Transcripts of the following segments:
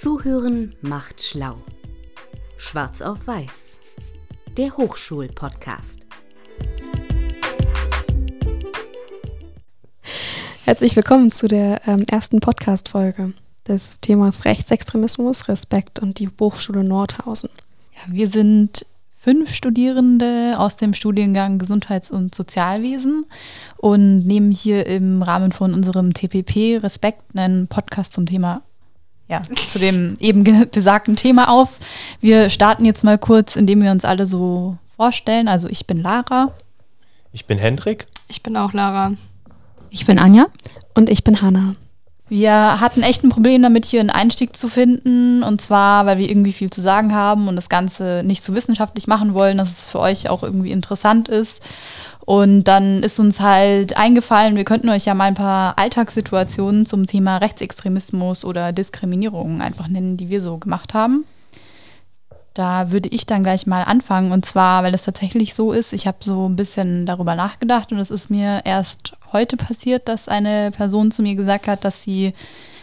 Zuhören macht schlau. Schwarz auf Weiß. Der Hochschul-Podcast. Herzlich willkommen zu der ähm, ersten Podcast-Folge des Themas Rechtsextremismus, Respekt und die Hochschule Nordhausen. Ja, wir sind fünf Studierende aus dem Studiengang Gesundheits- und Sozialwesen und nehmen hier im Rahmen von unserem TPP Respekt einen Podcast zum Thema ja, zu dem eben besagten Thema auf. Wir starten jetzt mal kurz, indem wir uns alle so vorstellen. Also ich bin Lara. Ich bin Hendrik. Ich bin auch Lara. Ich bin Anja. Und ich bin Hanna. Wir hatten echt ein Problem damit, hier einen Einstieg zu finden. Und zwar, weil wir irgendwie viel zu sagen haben und das Ganze nicht zu wissenschaftlich machen wollen, dass es für euch auch irgendwie interessant ist. Und dann ist uns halt eingefallen, wir könnten euch ja mal ein paar Alltagssituationen zum Thema Rechtsextremismus oder Diskriminierung einfach nennen, die wir so gemacht haben. Da würde ich dann gleich mal anfangen. Und zwar, weil es tatsächlich so ist, ich habe so ein bisschen darüber nachgedacht und es ist mir erst heute passiert, dass eine Person zu mir gesagt hat, dass sie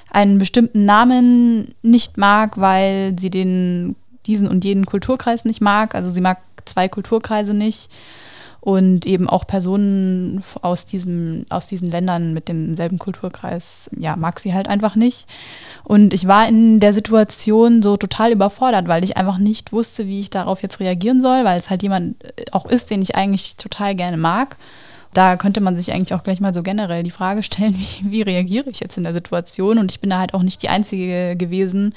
einen bestimmten Namen nicht mag, weil sie den diesen und jeden Kulturkreis nicht mag. Also sie mag zwei Kulturkreise nicht und eben auch Personen aus, diesem, aus diesen Ländern mit demselben Kulturkreis, ja, mag sie halt einfach nicht. Und ich war in der Situation so total überfordert, weil ich einfach nicht wusste, wie ich darauf jetzt reagieren soll, weil es halt jemand auch ist, den ich eigentlich total gerne mag. Da könnte man sich eigentlich auch gleich mal so generell die Frage stellen, wie, wie reagiere ich jetzt in der Situation? Und ich bin da halt auch nicht die Einzige gewesen,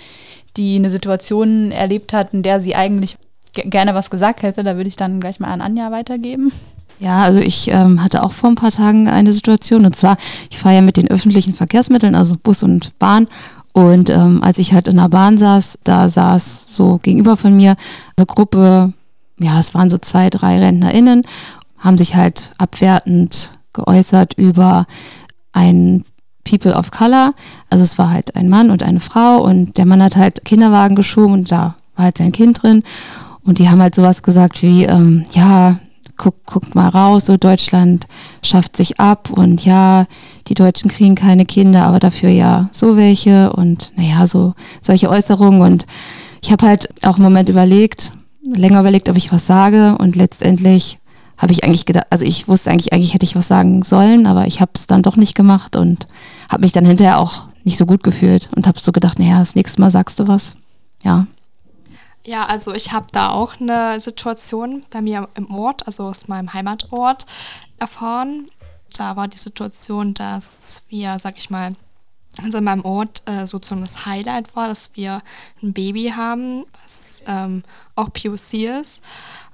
die eine Situation erlebt hat, in der sie eigentlich gerne was gesagt hätte, da würde ich dann gleich mal an Anja weitergeben. Ja, also ich ähm, hatte auch vor ein paar Tagen eine Situation und zwar, ich fahre ja mit den öffentlichen Verkehrsmitteln, also Bus und Bahn und ähm, als ich halt in der Bahn saß, da saß so gegenüber von mir eine Gruppe, ja, es waren so zwei, drei RentnerInnen, haben sich halt abwertend geäußert über ein People of Color. Also es war halt ein Mann und eine Frau und der Mann hat halt Kinderwagen geschoben und da war halt sein Kind drin. Und die haben halt sowas gesagt wie, ähm, ja, guck, guck mal raus, so Deutschland schafft sich ab und ja, die Deutschen kriegen keine Kinder, aber dafür ja so welche und naja, so solche Äußerungen. Und ich habe halt auch einen Moment überlegt, länger überlegt, ob ich was sage und letztendlich habe ich eigentlich gedacht, also ich wusste eigentlich, eigentlich hätte ich was sagen sollen, aber ich habe es dann doch nicht gemacht und habe mich dann hinterher auch nicht so gut gefühlt und habe so gedacht, naja, das nächste Mal sagst du was. Ja. Ja, also ich habe da auch eine Situation bei mir im Ort, also aus meinem Heimatort, erfahren. Da war die Situation, dass wir, sag ich mal, also in meinem Ort äh, sozusagen das Highlight war, dass wir ein Baby haben, was ähm, auch POC ist.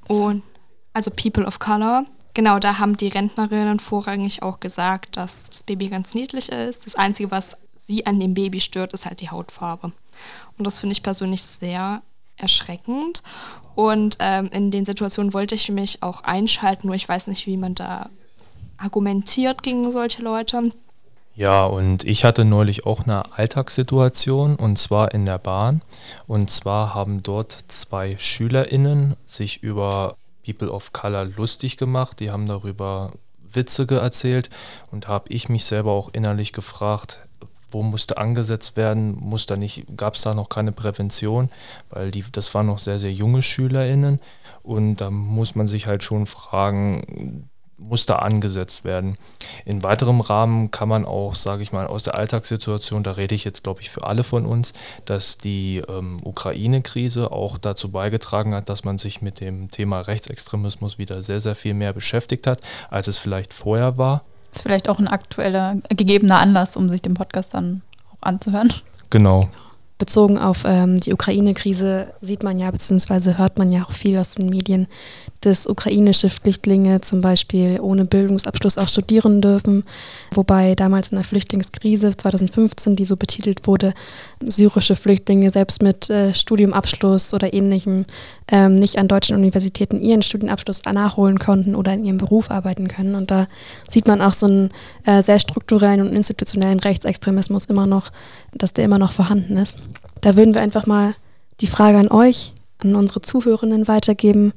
Und also People of Color. Genau, da haben die Rentnerinnen vorrangig auch gesagt, dass das Baby ganz niedlich ist. Das Einzige, was sie an dem Baby stört, ist halt die Hautfarbe. Und das finde ich persönlich sehr erschreckend. Und ähm, in den Situationen wollte ich mich auch einschalten, nur ich weiß nicht, wie man da argumentiert gegen solche Leute. Ja, und ich hatte neulich auch eine Alltagssituation und zwar in der Bahn. Und zwar haben dort zwei SchülerInnen sich über People of Color lustig gemacht. Die haben darüber Witze erzählt und habe ich mich selber auch innerlich gefragt, wo musste angesetzt werden, muss da nicht, gab es da noch keine Prävention, weil die, das waren noch sehr, sehr junge SchülerInnen und da muss man sich halt schon fragen, muss da angesetzt werden. In weiterem Rahmen kann man auch, sage ich mal, aus der Alltagssituation, da rede ich jetzt, glaube ich, für alle von uns, dass die ähm, Ukraine-Krise auch dazu beigetragen hat, dass man sich mit dem Thema Rechtsextremismus wieder sehr, sehr viel mehr beschäftigt hat, als es vielleicht vorher war. Ist vielleicht auch ein aktueller, gegebener Anlass, um sich den Podcast dann auch anzuhören. Genau. Bezogen auf ähm, die Ukraine-Krise sieht man ja, beziehungsweise hört man ja auch viel aus den Medien, dass ukrainische Flüchtlinge zum Beispiel ohne Bildungsabschluss auch studieren dürfen, wobei damals in der Flüchtlingskrise 2015, die so betitelt wurde, syrische Flüchtlinge selbst mit äh, Studiumabschluss oder ähnlichem ähm, nicht an deutschen Universitäten ihren Studienabschluss nachholen konnten oder in ihrem Beruf arbeiten können. Und da sieht man auch so einen äh, sehr strukturellen und institutionellen Rechtsextremismus immer noch, dass der immer noch vorhanden ist. Da würden wir einfach mal die Frage an euch, an unsere Zuhörenden weitergeben.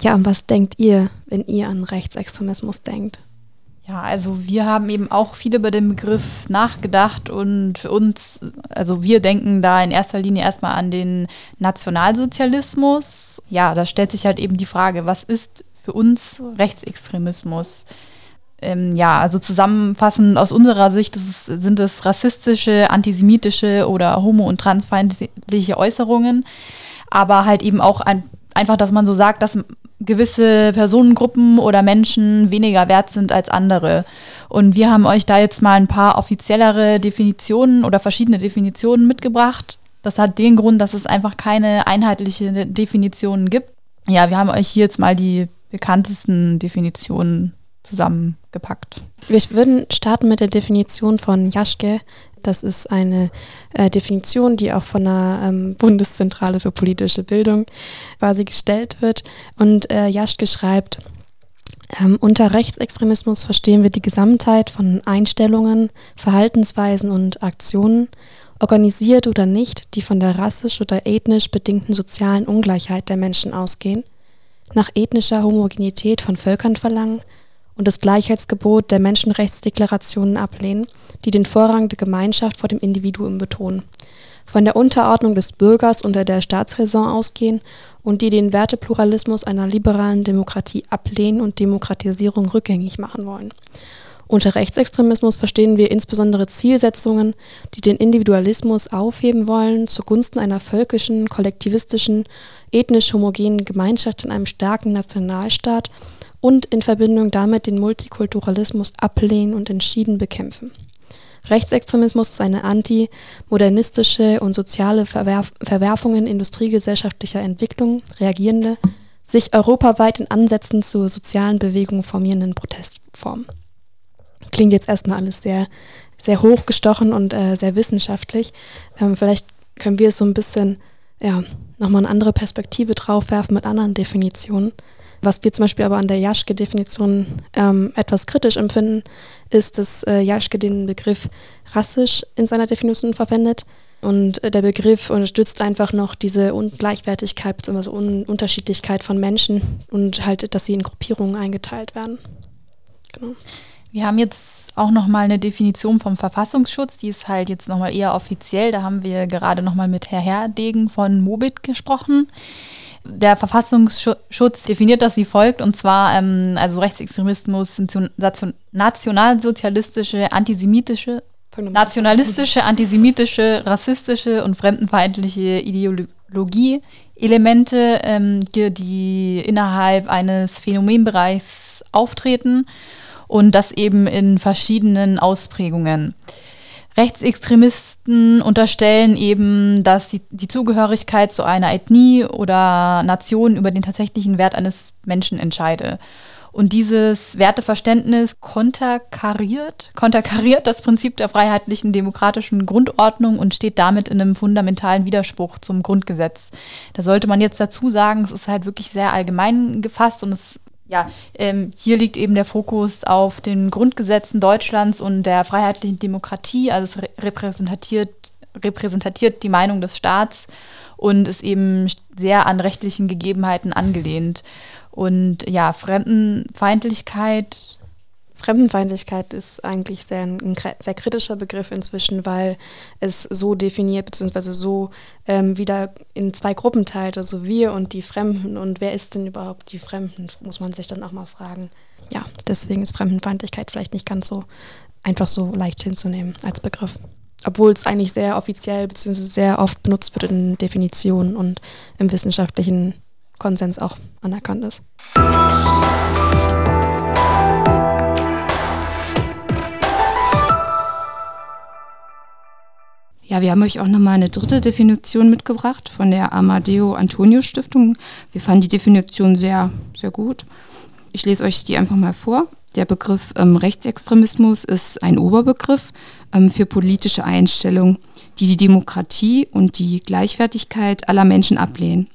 Ja, und was denkt ihr, wenn ihr an Rechtsextremismus denkt? Ja, also wir haben eben auch viel über den Begriff nachgedacht und für uns, also wir denken da in erster Linie erstmal an den Nationalsozialismus. Ja, da stellt sich halt eben die Frage, was ist für uns Rechtsextremismus? Ähm, ja, also zusammenfassend aus unserer Sicht es, sind es rassistische, antisemitische oder homo- und transfeindliche Äußerungen, aber halt eben auch ein, einfach, dass man so sagt, dass gewisse Personengruppen oder Menschen weniger wert sind als andere. Und wir haben euch da jetzt mal ein paar offiziellere Definitionen oder verschiedene Definitionen mitgebracht. Das hat den Grund, dass es einfach keine einheitliche Definition gibt. Ja, wir haben euch hier jetzt mal die bekanntesten Definitionen zusammengepackt. Wir würden starten mit der Definition von Jaschke. Das ist eine äh, Definition, die auch von der ähm, Bundeszentrale für politische Bildung quasi gestellt wird. Und äh, Jaschke schreibt, ähm, unter Rechtsextremismus verstehen wir die Gesamtheit von Einstellungen, Verhaltensweisen und Aktionen, organisiert oder nicht, die von der rassisch oder ethnisch bedingten sozialen Ungleichheit der Menschen ausgehen, nach ethnischer Homogenität von Völkern verlangen und das Gleichheitsgebot der Menschenrechtsdeklarationen ablehnen, die den Vorrang der Gemeinschaft vor dem Individuum betonen, von der Unterordnung des Bürgers unter der Staatsräson ausgehen und die den Wertepluralismus einer liberalen Demokratie ablehnen und Demokratisierung rückgängig machen wollen. Unter Rechtsextremismus verstehen wir insbesondere Zielsetzungen, die den Individualismus aufheben wollen zugunsten einer völkischen, kollektivistischen, ethnisch homogenen Gemeinschaft in einem starken Nationalstaat und in Verbindung damit den Multikulturalismus ablehnen und entschieden bekämpfen. Rechtsextremismus ist eine antimodernistische und soziale Verwerf Verwerfungen industriegesellschaftlicher Entwicklung reagierende, sich europaweit in Ansätzen zur sozialen Bewegung formierenden Protestform. Klingt jetzt erstmal alles sehr, sehr hochgestochen und äh, sehr wissenschaftlich. Ähm, vielleicht können wir so ein bisschen ja, nochmal eine andere Perspektive drauf werfen mit anderen Definitionen. Was wir zum Beispiel aber an der Jaschke-Definition ähm, etwas kritisch empfinden, ist, dass äh, Jaschke den Begriff rassisch in seiner Definition verwendet. Und äh, der Begriff unterstützt einfach noch diese Ungleichwertigkeit bzw. Un Unterschiedlichkeit von Menschen und halt, dass sie in Gruppierungen eingeteilt werden. Genau. Wir haben jetzt auch nochmal eine Definition vom Verfassungsschutz, die ist halt jetzt nochmal eher offiziell. Da haben wir gerade nochmal mit Herr Herdegen von Mobit gesprochen. Der Verfassungsschutz definiert das wie folgt, und zwar ähm, also Rechtsextremismus, nationalsozialistische, antisemitische, nationalistische, antisemitische, rassistische und fremdenfeindliche Ideologie-Elemente, ähm, die, die innerhalb eines Phänomenbereichs auftreten und das eben in verschiedenen Ausprägungen. Rechtsextremisten unterstellen eben, dass die, die, Zugehörigkeit zu einer Ethnie oder Nation über den tatsächlichen Wert eines Menschen entscheide. Und dieses Werteverständnis konterkariert, konterkariert das Prinzip der freiheitlichen demokratischen Grundordnung und steht damit in einem fundamentalen Widerspruch zum Grundgesetz. Da sollte man jetzt dazu sagen, es ist halt wirklich sehr allgemein gefasst und es ja, ähm, hier liegt eben der Fokus auf den Grundgesetzen Deutschlands und der freiheitlichen Demokratie. Also es repräsentiert, repräsentiert die Meinung des Staats und ist eben sehr an rechtlichen Gegebenheiten angelehnt. Und ja, Fremdenfeindlichkeit Fremdenfeindlichkeit ist eigentlich sehr, ein sehr kritischer Begriff inzwischen, weil es so definiert bzw. so ähm, wieder in zwei Gruppen teilt, also wir und die Fremden. Und wer ist denn überhaupt die Fremden, muss man sich dann auch mal fragen. Ja, deswegen ist Fremdenfeindlichkeit vielleicht nicht ganz so einfach so leicht hinzunehmen als Begriff. Obwohl es eigentlich sehr offiziell bzw. sehr oft benutzt wird in Definitionen und im wissenschaftlichen Konsens auch anerkannt ist. Ja, wir haben euch auch nochmal eine dritte Definition mitgebracht von der Amadeo Antonio Stiftung. Wir fanden die Definition sehr, sehr gut. Ich lese euch die einfach mal vor. Der Begriff ähm, Rechtsextremismus ist ein Oberbegriff ähm, für politische Einstellungen, die die Demokratie und die Gleichwertigkeit aller Menschen ablehnen.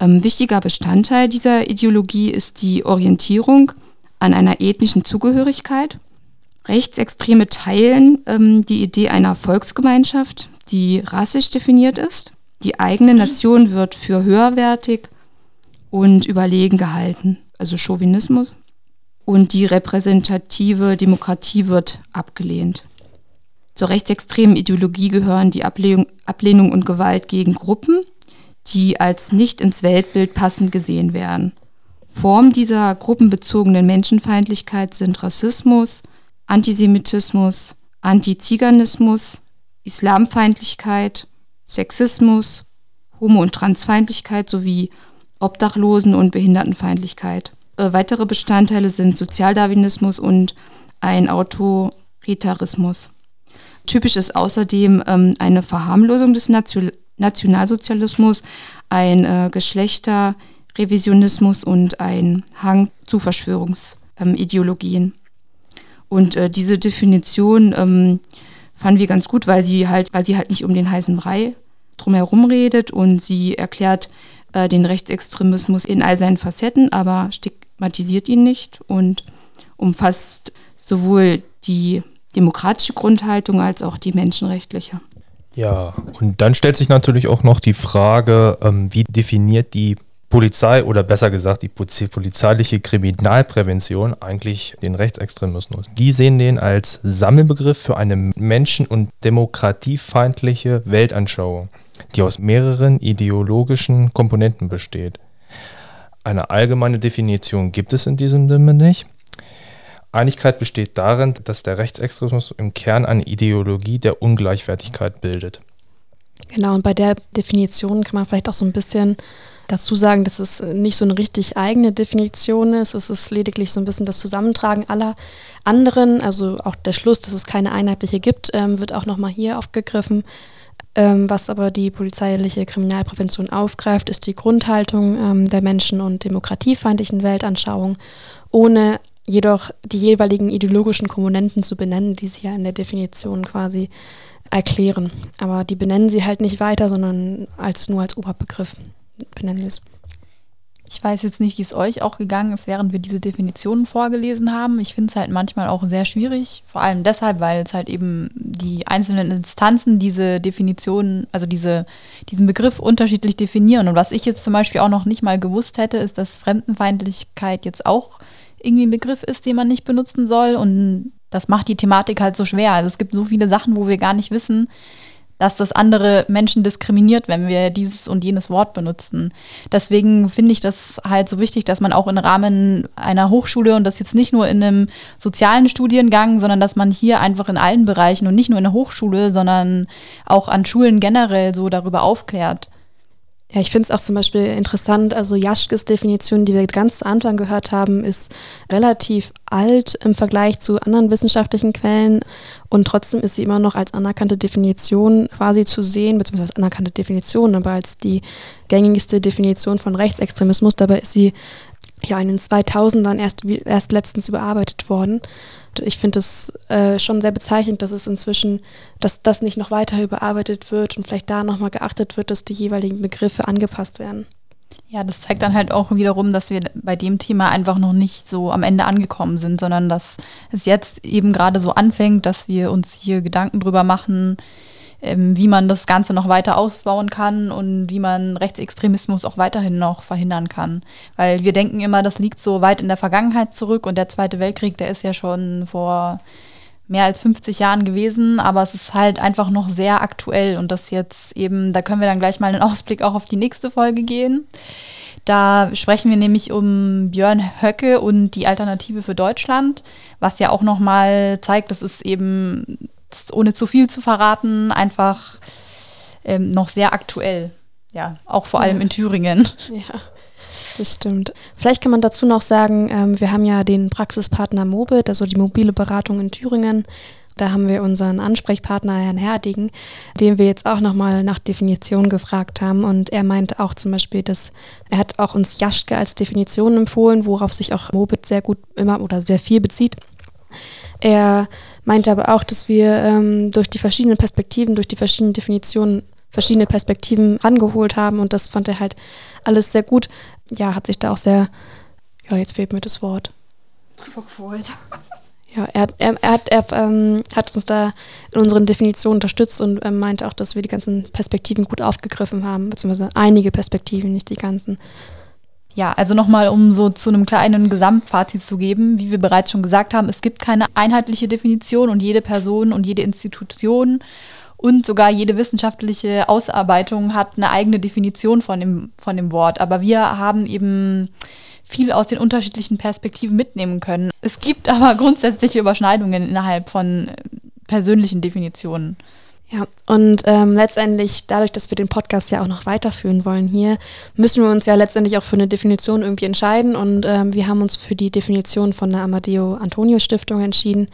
Ähm, wichtiger Bestandteil dieser Ideologie ist die Orientierung an einer ethnischen Zugehörigkeit Rechtsextreme teilen ähm, die Idee einer Volksgemeinschaft, die rassisch definiert ist. Die eigene Nation wird für höherwertig und überlegen gehalten, also Chauvinismus. und die repräsentative Demokratie wird abgelehnt. Zur rechtsextremen Ideologie gehören die Ablehnung, Ablehnung und Gewalt gegen Gruppen, die als nicht ins Weltbild passend gesehen werden. Formen dieser gruppenbezogenen Menschenfeindlichkeit sind Rassismus, Antisemitismus, Antiziganismus, Islamfeindlichkeit, Sexismus, Homo- und Transfeindlichkeit sowie Obdachlosen- und Behindertenfeindlichkeit. Äh, weitere Bestandteile sind Sozialdarwinismus und ein Autoritarismus. Typisch ist außerdem ähm, eine Verharmlosung des Nation Nationalsozialismus, ein äh, Geschlechterrevisionismus und ein Hang zu Verschwörungsideologien. Ähm, und äh, diese Definition ähm, fanden wir ganz gut, weil sie halt, weil sie halt nicht um den heißen Brei drumherum redet und sie erklärt äh, den Rechtsextremismus in all seinen Facetten, aber stigmatisiert ihn nicht und umfasst sowohl die demokratische Grundhaltung als auch die menschenrechtliche. Ja, und dann stellt sich natürlich auch noch die Frage, ähm, wie definiert die Polizei oder besser gesagt die polizeiliche Kriminalprävention eigentlich den Rechtsextremismus. Die sehen den als Sammelbegriff für eine menschen- und demokratiefeindliche Weltanschauung, die aus mehreren ideologischen Komponenten besteht. Eine allgemeine Definition gibt es in diesem Sinne nicht. Einigkeit besteht darin, dass der Rechtsextremismus im Kern eine Ideologie der Ungleichwertigkeit bildet. Genau, und bei der Definition kann man vielleicht auch so ein bisschen dazu sagen, dass es nicht so eine richtig eigene Definition ist. Es ist lediglich so ein bisschen das Zusammentragen aller anderen. Also auch der Schluss, dass es keine einheitliche gibt, ähm, wird auch nochmal hier aufgegriffen. Ähm, was aber die polizeiliche Kriminalprävention aufgreift, ist die Grundhaltung ähm, der Menschen- und demokratiefeindlichen Weltanschauung, ohne jedoch die jeweiligen ideologischen Komponenten zu benennen, die sie ja in der Definition quasi erklären. Aber die benennen sie halt nicht weiter, sondern als nur als Oberbegriff benennen es. Ich weiß jetzt nicht, wie es euch auch gegangen ist, während wir diese Definitionen vorgelesen haben. Ich finde es halt manchmal auch sehr schwierig, vor allem deshalb, weil es halt eben die einzelnen Instanzen diese Definitionen, also diese, diesen Begriff unterschiedlich definieren. Und was ich jetzt zum Beispiel auch noch nicht mal gewusst hätte, ist, dass Fremdenfeindlichkeit jetzt auch irgendwie ein Begriff ist, den man nicht benutzen soll. Und das macht die Thematik halt so schwer. Also es gibt so viele Sachen, wo wir gar nicht wissen, dass das andere Menschen diskriminiert, wenn wir dieses und jenes Wort benutzen. Deswegen finde ich das halt so wichtig, dass man auch im Rahmen einer Hochschule und das jetzt nicht nur in einem sozialen Studiengang, sondern dass man hier einfach in allen Bereichen und nicht nur in der Hochschule, sondern auch an Schulen generell so darüber aufklärt. Ja, ich finde es auch zum Beispiel interessant, also Jaschkes Definition, die wir ganz zu Anfang gehört haben, ist relativ alt im Vergleich zu anderen wissenschaftlichen Quellen und trotzdem ist sie immer noch als anerkannte Definition quasi zu sehen, beziehungsweise anerkannte Definition, aber als die gängigste Definition von Rechtsextremismus. Dabei ist sie ja in den 2000ern erst, erst letztens überarbeitet worden. Ich finde es äh, schon sehr bezeichnend, dass es inzwischen, dass das nicht noch weiter überarbeitet wird und vielleicht da nochmal geachtet wird, dass die jeweiligen Begriffe angepasst werden. Ja, das zeigt dann halt auch wiederum, dass wir bei dem Thema einfach noch nicht so am Ende angekommen sind, sondern dass es jetzt eben gerade so anfängt, dass wir uns hier Gedanken drüber machen, wie man das Ganze noch weiter ausbauen kann und wie man Rechtsextremismus auch weiterhin noch verhindern kann. Weil wir denken immer, das liegt so weit in der Vergangenheit zurück und der Zweite Weltkrieg, der ist ja schon vor mehr als 50 Jahren gewesen, aber es ist halt einfach noch sehr aktuell und das jetzt eben, da können wir dann gleich mal einen Ausblick auch auf die nächste Folge gehen. Da sprechen wir nämlich um Björn Höcke und die Alternative für Deutschland, was ja auch nochmal zeigt, das ist eben ohne zu viel zu verraten, einfach ähm, noch sehr aktuell. Ja, auch vor allem ja. in Thüringen. Ja, das stimmt. Vielleicht kann man dazu noch sagen, ähm, wir haben ja den Praxispartner Mobit, also die mobile Beratung in Thüringen. Da haben wir unseren Ansprechpartner, Herrn Herdigen, den wir jetzt auch nochmal nach Definition gefragt haben. Und er meinte auch zum Beispiel, dass er hat auch uns Jaschke als Definition empfohlen, worauf sich auch Mobit sehr gut immer oder sehr viel bezieht. Er meinte aber auch, dass wir ähm, durch die verschiedenen Perspektiven, durch die verschiedenen Definitionen verschiedene Perspektiven rangeholt haben und das fand er halt alles sehr gut. Ja, hat sich da auch sehr, ja, jetzt fehlt mir das Wort. Gefreut. Ja, er, er, er, hat, er ähm, hat uns da in unseren Definitionen unterstützt und ähm, meinte auch, dass wir die ganzen Perspektiven gut aufgegriffen haben, beziehungsweise einige Perspektiven, nicht die ganzen. Ja, also nochmal, um so zu einem kleinen Gesamtfazit zu geben, wie wir bereits schon gesagt haben, es gibt keine einheitliche Definition und jede Person und jede Institution und sogar jede wissenschaftliche Ausarbeitung hat eine eigene Definition von dem, von dem Wort. Aber wir haben eben viel aus den unterschiedlichen Perspektiven mitnehmen können. Es gibt aber grundsätzliche Überschneidungen innerhalb von persönlichen Definitionen. Ja, und ähm, letztendlich, dadurch, dass wir den Podcast ja auch noch weiterführen wollen hier, müssen wir uns ja letztendlich auch für eine Definition irgendwie entscheiden. Und ähm, wir haben uns für die Definition von der Amadeo Antonio Stiftung entschieden.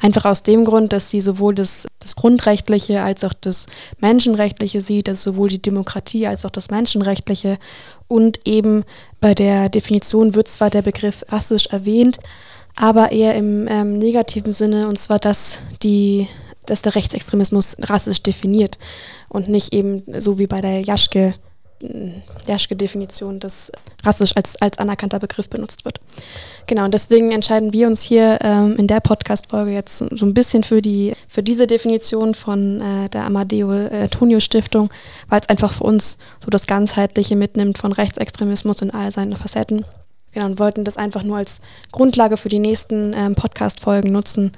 Einfach aus dem Grund, dass sie sowohl das, das Grundrechtliche als auch das Menschenrechtliche sieht, also sowohl die Demokratie als auch das Menschenrechtliche. Und eben bei der Definition wird zwar der Begriff rassisch erwähnt, aber eher im ähm, negativen Sinne, und zwar, dass die dass der Rechtsextremismus rassisch definiert und nicht eben so wie bei der Jaschke, Jaschke-Definition, dass rassisch als, als anerkannter Begriff benutzt wird. Genau, und deswegen entscheiden wir uns hier ähm, in der Podcast-Folge jetzt so, so, ein bisschen für, die, für diese Definition von äh, der Amadeo äh, weil es einfach für uns so das Ganzheitliche mitnimmt von Rechtsextremismus in all seinen Facetten. Genau, und wollten das einfach nur als Grundlage für die nächsten ähm, Podcast-Folgen nutzen,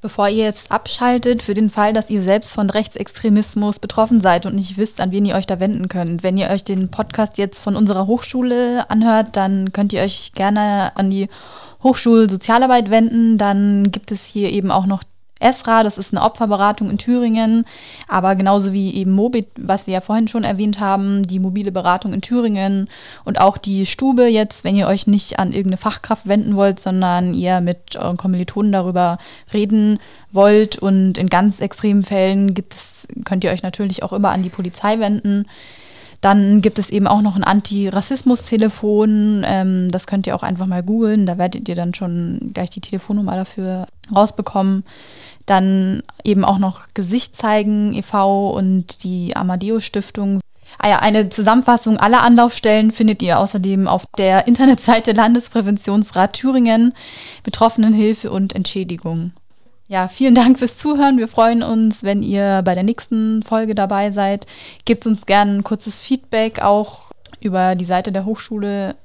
Bevor ihr jetzt abschaltet, für den Fall, dass ihr selbst von Rechtsextremismus betroffen seid und nicht wisst, an wen ihr euch da wenden könnt. Wenn ihr euch den Podcast jetzt von unserer Hochschule anhört, dann könnt ihr euch gerne an die Hochschulsozialarbeit wenden. Dann gibt es hier eben auch noch ESRA, das ist eine Opferberatung in Thüringen, aber genauso wie eben Mobit, was wir ja vorhin schon erwähnt haben, die mobile Beratung in Thüringen und auch die Stube jetzt, wenn ihr euch nicht an irgendeine Fachkraft wenden wollt, sondern ihr mit euren Kommilitonen darüber reden wollt und in ganz extremen Fällen gibt es, könnt ihr euch natürlich auch immer an die Polizei wenden. Dann gibt es eben auch noch ein Antirassismus-Telefon. Ähm, das könnt ihr auch einfach mal googeln. Da werdet ihr dann schon gleich die Telefonnummer dafür rausbekommen. Dann eben auch noch Gesicht zeigen e.V. und die Amadeo Stiftung. Ah ja, eine Zusammenfassung aller Anlaufstellen findet ihr außerdem auf der Internetseite Landespräventionsrat Thüringen, Betroffenenhilfe und Entschädigung. Ja, vielen Dank fürs Zuhören. Wir freuen uns, wenn ihr bei der nächsten Folge dabei seid. Gebt uns gerne ein kurzes Feedback auch über die Seite der Hochschule.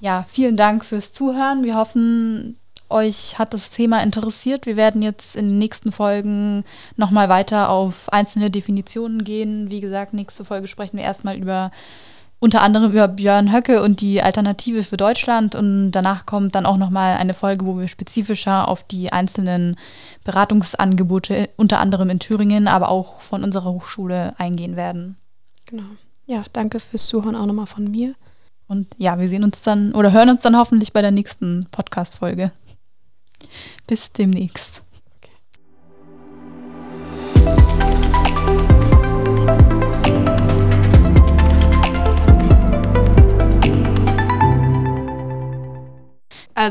Ja, vielen Dank fürs Zuhören. Wir hoffen, euch hat das Thema interessiert. Wir werden jetzt in den nächsten Folgen nochmal weiter auf einzelne Definitionen gehen. Wie gesagt, nächste Folge sprechen wir erstmal über unter anderem über Björn Höcke und die Alternative für Deutschland. Und danach kommt dann auch nochmal eine Folge, wo wir spezifischer auf die einzelnen Beratungsangebote, unter anderem in Thüringen, aber auch von unserer Hochschule eingehen werden. Genau. Ja, danke fürs Zuhören auch nochmal von mir. Und ja, wir sehen uns dann oder hören uns dann hoffentlich bei der nächsten Podcast-Folge. Bis demnächst.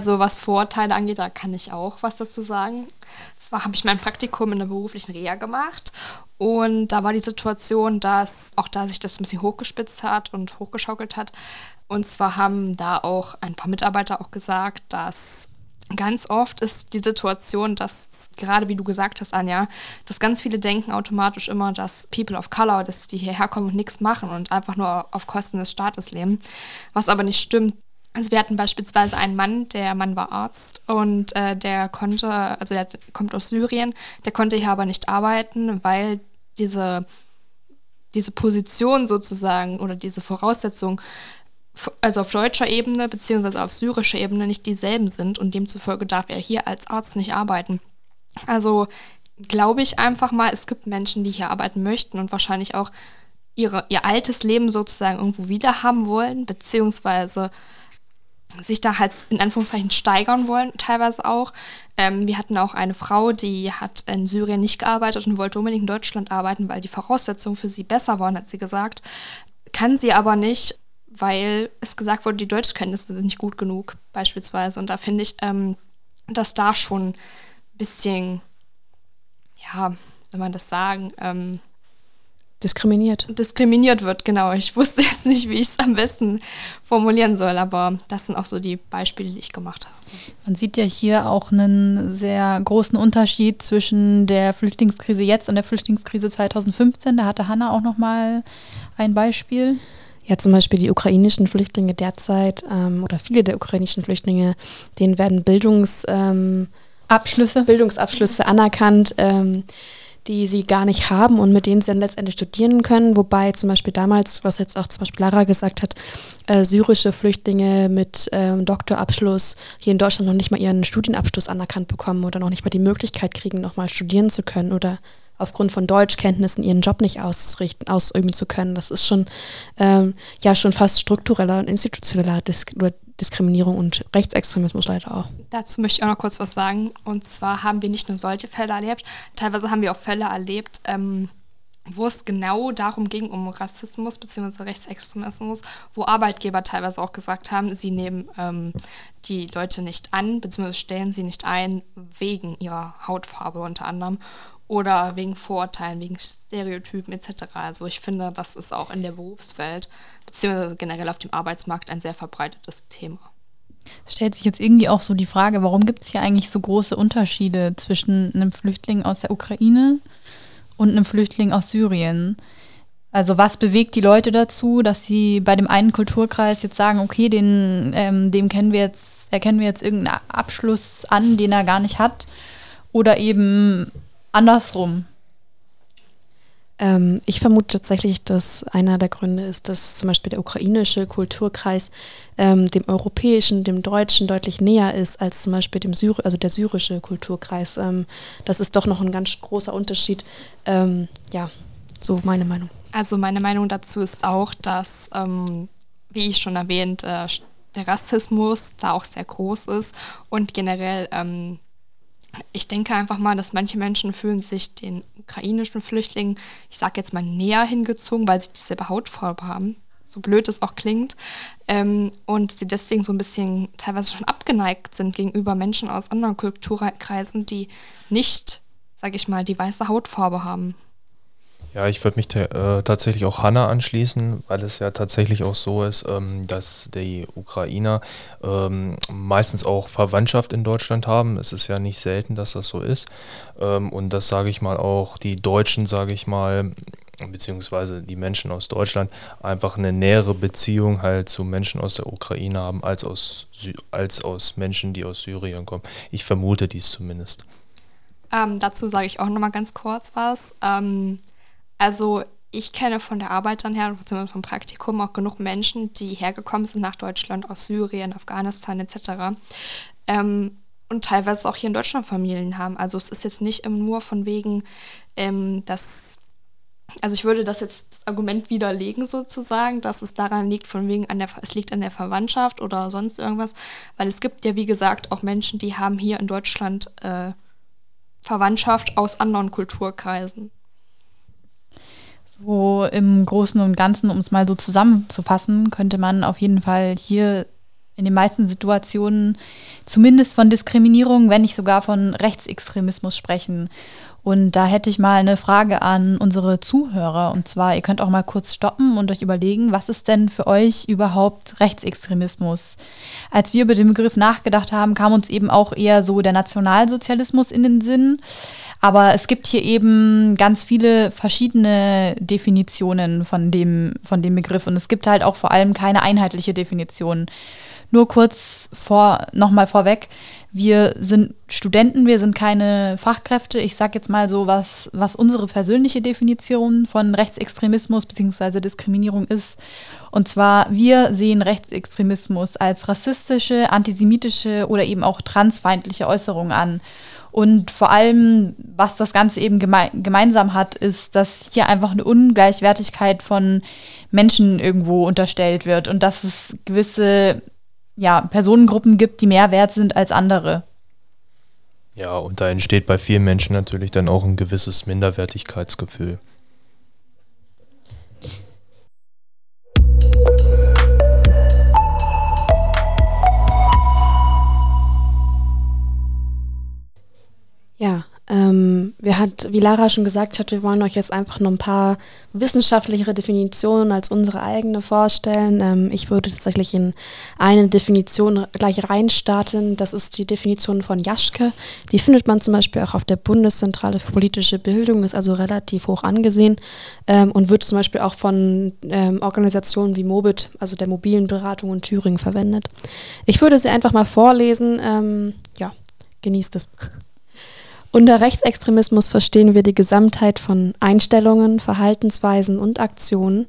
Also was Vorteile angeht, da kann ich auch was dazu sagen. Zwar habe ich mein Praktikum in der beruflichen Reha gemacht und da war die Situation, dass auch da sich das ein bisschen hochgespitzt hat und hochgeschaukelt hat. Und zwar haben da auch ein paar Mitarbeiter auch gesagt, dass ganz oft ist die Situation, dass gerade wie du gesagt hast, Anja, dass ganz viele denken automatisch immer, dass People of Color, dass die hierher kommen und nichts machen und einfach nur auf Kosten des Staates leben, was aber nicht stimmt. Also wir hatten beispielsweise einen Mann, der Mann war Arzt und äh, der konnte, also der kommt aus Syrien, der konnte hier aber nicht arbeiten, weil diese, diese Position sozusagen oder diese Voraussetzung, also auf deutscher Ebene beziehungsweise auf syrischer Ebene nicht dieselben sind und demzufolge darf er hier als Arzt nicht arbeiten. Also glaube ich einfach mal, es gibt Menschen, die hier arbeiten möchten und wahrscheinlich auch ihre, ihr altes Leben sozusagen irgendwo wieder haben wollen, beziehungsweise sich da halt in Anführungszeichen steigern wollen, teilweise auch. Ähm, wir hatten auch eine Frau, die hat in Syrien nicht gearbeitet und wollte unbedingt in Deutschland arbeiten, weil die Voraussetzungen für sie besser waren, hat sie gesagt. Kann sie aber nicht, weil es gesagt wurde, die Deutschkenntnisse sind nicht gut genug, beispielsweise. Und da finde ich, ähm, dass da schon ein bisschen, ja, soll man das sagen, ähm, diskriminiert. Diskriminiert wird, genau. Ich wusste jetzt nicht, wie ich es am besten formulieren soll, aber das sind auch so die Beispiele, die ich gemacht habe. Man sieht ja hier auch einen sehr großen Unterschied zwischen der Flüchtlingskrise jetzt und der Flüchtlingskrise 2015. Da hatte Hanna auch noch mal ein Beispiel. Ja, zum Beispiel die ukrainischen Flüchtlinge derzeit ähm, oder viele der ukrainischen Flüchtlinge, denen werden Bildungs, ähm, Abschlüsse. Bildungsabschlüsse anerkannt. Ähm, die sie gar nicht haben und mit denen sie dann letztendlich studieren können. Wobei zum Beispiel damals, was jetzt auch zum Beispiel Lara gesagt hat, äh, syrische Flüchtlinge mit ähm, Doktorabschluss hier in Deutschland noch nicht mal ihren Studienabschluss anerkannt bekommen oder noch nicht mal die Möglichkeit kriegen, nochmal studieren zu können oder aufgrund von Deutschkenntnissen ihren Job nicht ausrichten, ausüben zu können. Das ist schon ähm, ja schon fast struktureller und institutioneller Dis Diskriminierung und Rechtsextremismus leider auch. Dazu möchte ich auch noch kurz was sagen. Und zwar haben wir nicht nur solche Fälle erlebt, teilweise haben wir auch Fälle erlebt, ähm, wo es genau darum ging, um Rassismus bzw. Rechtsextremismus, wo Arbeitgeber teilweise auch gesagt haben, sie nehmen ähm, die Leute nicht an bzw. stellen sie nicht ein wegen ihrer Hautfarbe unter anderem oder wegen Vorurteilen, wegen Stereotypen etc. Also ich finde, das ist auch in der Berufswelt beziehungsweise generell auf dem Arbeitsmarkt ein sehr verbreitetes Thema. Es stellt sich jetzt irgendwie auch so die Frage, warum gibt es hier eigentlich so große Unterschiede zwischen einem Flüchtling aus der Ukraine und einem Flüchtling aus Syrien? Also was bewegt die Leute dazu, dass sie bei dem einen Kulturkreis jetzt sagen, okay, den, ähm, dem kennen wir jetzt, erkennen wir jetzt irgendeinen Abschluss an, den er gar nicht hat, oder eben andersrum? Ähm, ich vermute tatsächlich, dass einer der Gründe ist, dass zum Beispiel der ukrainische Kulturkreis ähm, dem europäischen, dem deutschen deutlich näher ist als zum Beispiel dem Syri also der syrische Kulturkreis. Ähm, das ist doch noch ein ganz großer Unterschied. Ähm, ja, so meine Meinung. Also meine Meinung dazu ist auch, dass, ähm, wie ich schon erwähnt, äh, der Rassismus da auch sehr groß ist und generell ähm, ich denke einfach mal, dass manche Menschen fühlen sich den ukrainischen Flüchtlingen, ich sage jetzt mal, näher hingezogen, weil sie dieselbe Hautfarbe haben, so blöd es auch klingt, ähm, und sie deswegen so ein bisschen teilweise schon abgeneigt sind gegenüber Menschen aus anderen Kulturkreisen, die nicht, sage ich mal, die weiße Hautfarbe haben. Ja, ich würde mich äh, tatsächlich auch Hanna anschließen, weil es ja tatsächlich auch so ist, ähm, dass die Ukrainer ähm, meistens auch Verwandtschaft in Deutschland haben. Es ist ja nicht selten, dass das so ist. Ähm, und das sage ich mal auch die Deutschen, sage ich mal, beziehungsweise die Menschen aus Deutschland einfach eine nähere Beziehung halt zu Menschen aus der Ukraine haben, als aus, Sy als aus Menschen, die aus Syrien kommen. Ich vermute dies zumindest. Ähm, dazu sage ich auch nochmal ganz kurz was. Also ich kenne von der Arbeit dann her, beziehungsweise vom Praktikum auch genug Menschen, die hergekommen sind nach Deutschland aus Syrien, Afghanistan etc. Ähm, und teilweise auch hier in Deutschland Familien haben. Also es ist jetzt nicht nur von wegen, ähm, dass, also ich würde das jetzt das Argument widerlegen sozusagen, dass es daran liegt, von wegen an der, es liegt an der Verwandtschaft oder sonst irgendwas, weil es gibt ja wie gesagt auch Menschen, die haben hier in Deutschland äh, Verwandtschaft aus anderen Kulturkreisen. So im Großen und Ganzen, um es mal so zusammenzufassen, könnte man auf jeden Fall hier in den meisten Situationen zumindest von Diskriminierung, wenn nicht sogar von Rechtsextremismus sprechen. Und da hätte ich mal eine Frage an unsere Zuhörer. Und zwar, ihr könnt auch mal kurz stoppen und euch überlegen, was ist denn für euch überhaupt Rechtsextremismus? Als wir über den Begriff nachgedacht haben, kam uns eben auch eher so der Nationalsozialismus in den Sinn. Aber es gibt hier eben ganz viele verschiedene Definitionen von dem, von dem Begriff und es gibt halt auch vor allem keine einheitliche Definition. Nur kurz vor, nochmal vorweg, wir sind Studenten, wir sind keine Fachkräfte. Ich sage jetzt mal so, was, was unsere persönliche Definition von Rechtsextremismus bzw. Diskriminierung ist. Und zwar, wir sehen Rechtsextremismus als rassistische, antisemitische oder eben auch transfeindliche Äußerungen an. Und vor allem, was das Ganze eben geme gemeinsam hat, ist, dass hier einfach eine Ungleichwertigkeit von Menschen irgendwo unterstellt wird und dass es gewisse ja, Personengruppen gibt, die mehr wert sind als andere. Ja, und da entsteht bei vielen Menschen natürlich dann auch ein gewisses Minderwertigkeitsgefühl. Hat, wie Lara schon gesagt hat, wir wollen euch jetzt einfach noch ein paar wissenschaftlichere Definitionen als unsere eigene vorstellen. Ähm, ich würde tatsächlich in eine Definition gleich reinstarten. Das ist die Definition von Jaschke. Die findet man zum Beispiel auch auf der Bundeszentrale für politische Bildung, ist also relativ hoch angesehen ähm, und wird zum Beispiel auch von ähm, Organisationen wie Mobit, also der mobilen Beratung in Thüringen, verwendet. Ich würde sie einfach mal vorlesen. Ähm, ja, genießt es. Unter Rechtsextremismus verstehen wir die Gesamtheit von Einstellungen, Verhaltensweisen und Aktionen,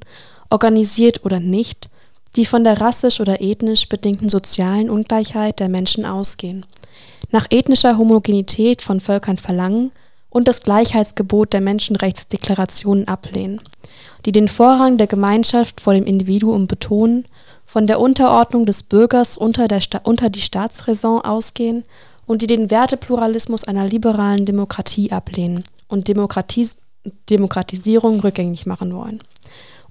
organisiert oder nicht, die von der rassisch oder ethnisch bedingten sozialen Ungleichheit der Menschen ausgehen, nach ethnischer Homogenität von Völkern verlangen und das Gleichheitsgebot der Menschenrechtsdeklarationen ablehnen, die den Vorrang der Gemeinschaft vor dem Individuum betonen, von der Unterordnung des Bürgers unter, der Sta unter die Staatsräson ausgehen und die den Wertepluralismus einer liberalen Demokratie ablehnen und Demokratis Demokratisierung rückgängig machen wollen.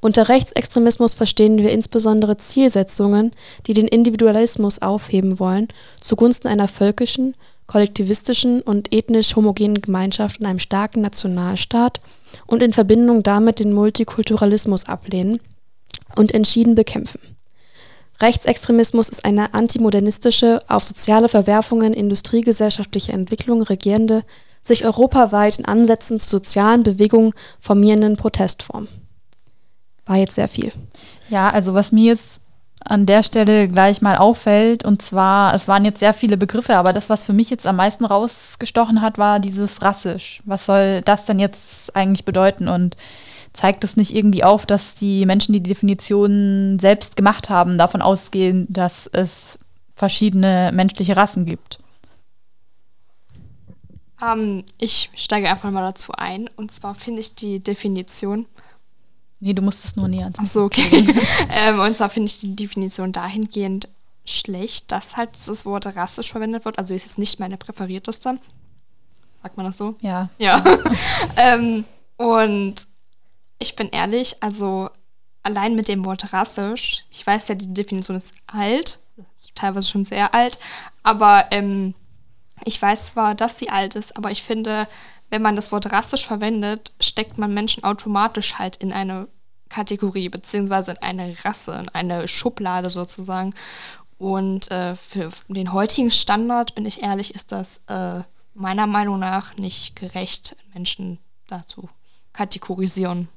Unter Rechtsextremismus verstehen wir insbesondere Zielsetzungen, die den Individualismus aufheben wollen, zugunsten einer völkischen, kollektivistischen und ethnisch homogenen Gemeinschaft in einem starken Nationalstaat und in Verbindung damit den Multikulturalismus ablehnen und entschieden bekämpfen. Rechtsextremismus ist eine antimodernistische, auf soziale Verwerfungen, industriegesellschaftliche Entwicklung regierende, sich europaweit in Ansätzen zu sozialen Bewegungen formierenden Protestform. War jetzt sehr viel. Ja, also was mir jetzt an der Stelle gleich mal auffällt, und zwar, es waren jetzt sehr viele Begriffe, aber das, was für mich jetzt am meisten rausgestochen hat, war dieses rassisch. Was soll das denn jetzt eigentlich bedeuten? Und zeigt es nicht irgendwie auf, dass die Menschen, die die Definition selbst gemacht haben, davon ausgehen, dass es verschiedene menschliche Rassen gibt? Ähm, ich steige einfach mal dazu ein. Und zwar finde ich die Definition. Nee, du musst es nur näher Ach so, okay. ähm, und zwar finde ich die Definition dahingehend schlecht, dass halt dieses Wort rassisch verwendet wird. Also ist es nicht meine präferierteste. Sagt man das so? Ja. Ja. ähm, und ich bin ehrlich, also allein mit dem Wort rassisch, ich weiß ja, die Definition ist alt, teilweise schon sehr alt, aber ähm, ich weiß zwar, dass sie alt ist, aber ich finde, wenn man das Wort rassisch verwendet, steckt man Menschen automatisch halt in eine Kategorie, beziehungsweise in eine Rasse, in eine Schublade sozusagen. Und äh, für den heutigen Standard, bin ich ehrlich, ist das äh, meiner Meinung nach nicht gerecht, Menschen dazu kategorisieren.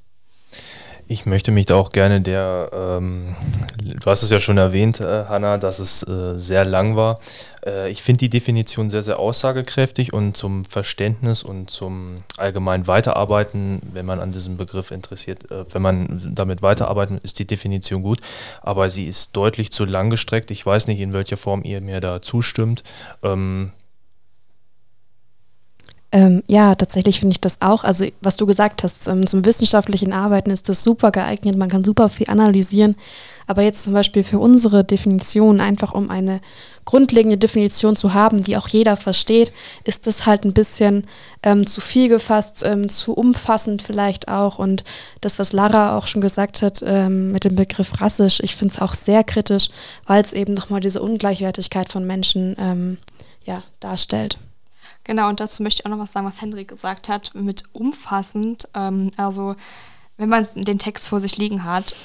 Ich möchte mich da auch gerne der, ähm, du hast es ja schon erwähnt, äh, Hanna, dass es äh, sehr lang war. Äh, ich finde die Definition sehr, sehr aussagekräftig und zum Verständnis und zum allgemeinen Weiterarbeiten, wenn man an diesem Begriff interessiert, äh, wenn man damit weiterarbeiten, ist die Definition gut. Aber sie ist deutlich zu lang gestreckt. Ich weiß nicht, in welcher Form ihr mir da zustimmt. Ähm, ähm, ja, tatsächlich finde ich das auch. Also, was du gesagt hast, ähm, zum wissenschaftlichen Arbeiten ist das super geeignet. Man kann super viel analysieren. Aber jetzt zum Beispiel für unsere Definition, einfach um eine grundlegende Definition zu haben, die auch jeder versteht, ist das halt ein bisschen ähm, zu viel gefasst, ähm, zu umfassend vielleicht auch. Und das, was Lara auch schon gesagt hat ähm, mit dem Begriff rassisch, ich finde es auch sehr kritisch, weil es eben nochmal diese Ungleichwertigkeit von Menschen ähm, ja, darstellt. Genau, und dazu möchte ich auch noch was sagen, was Hendrik gesagt hat, mit umfassend. Ähm, also, wenn man den Text vor sich liegen hat,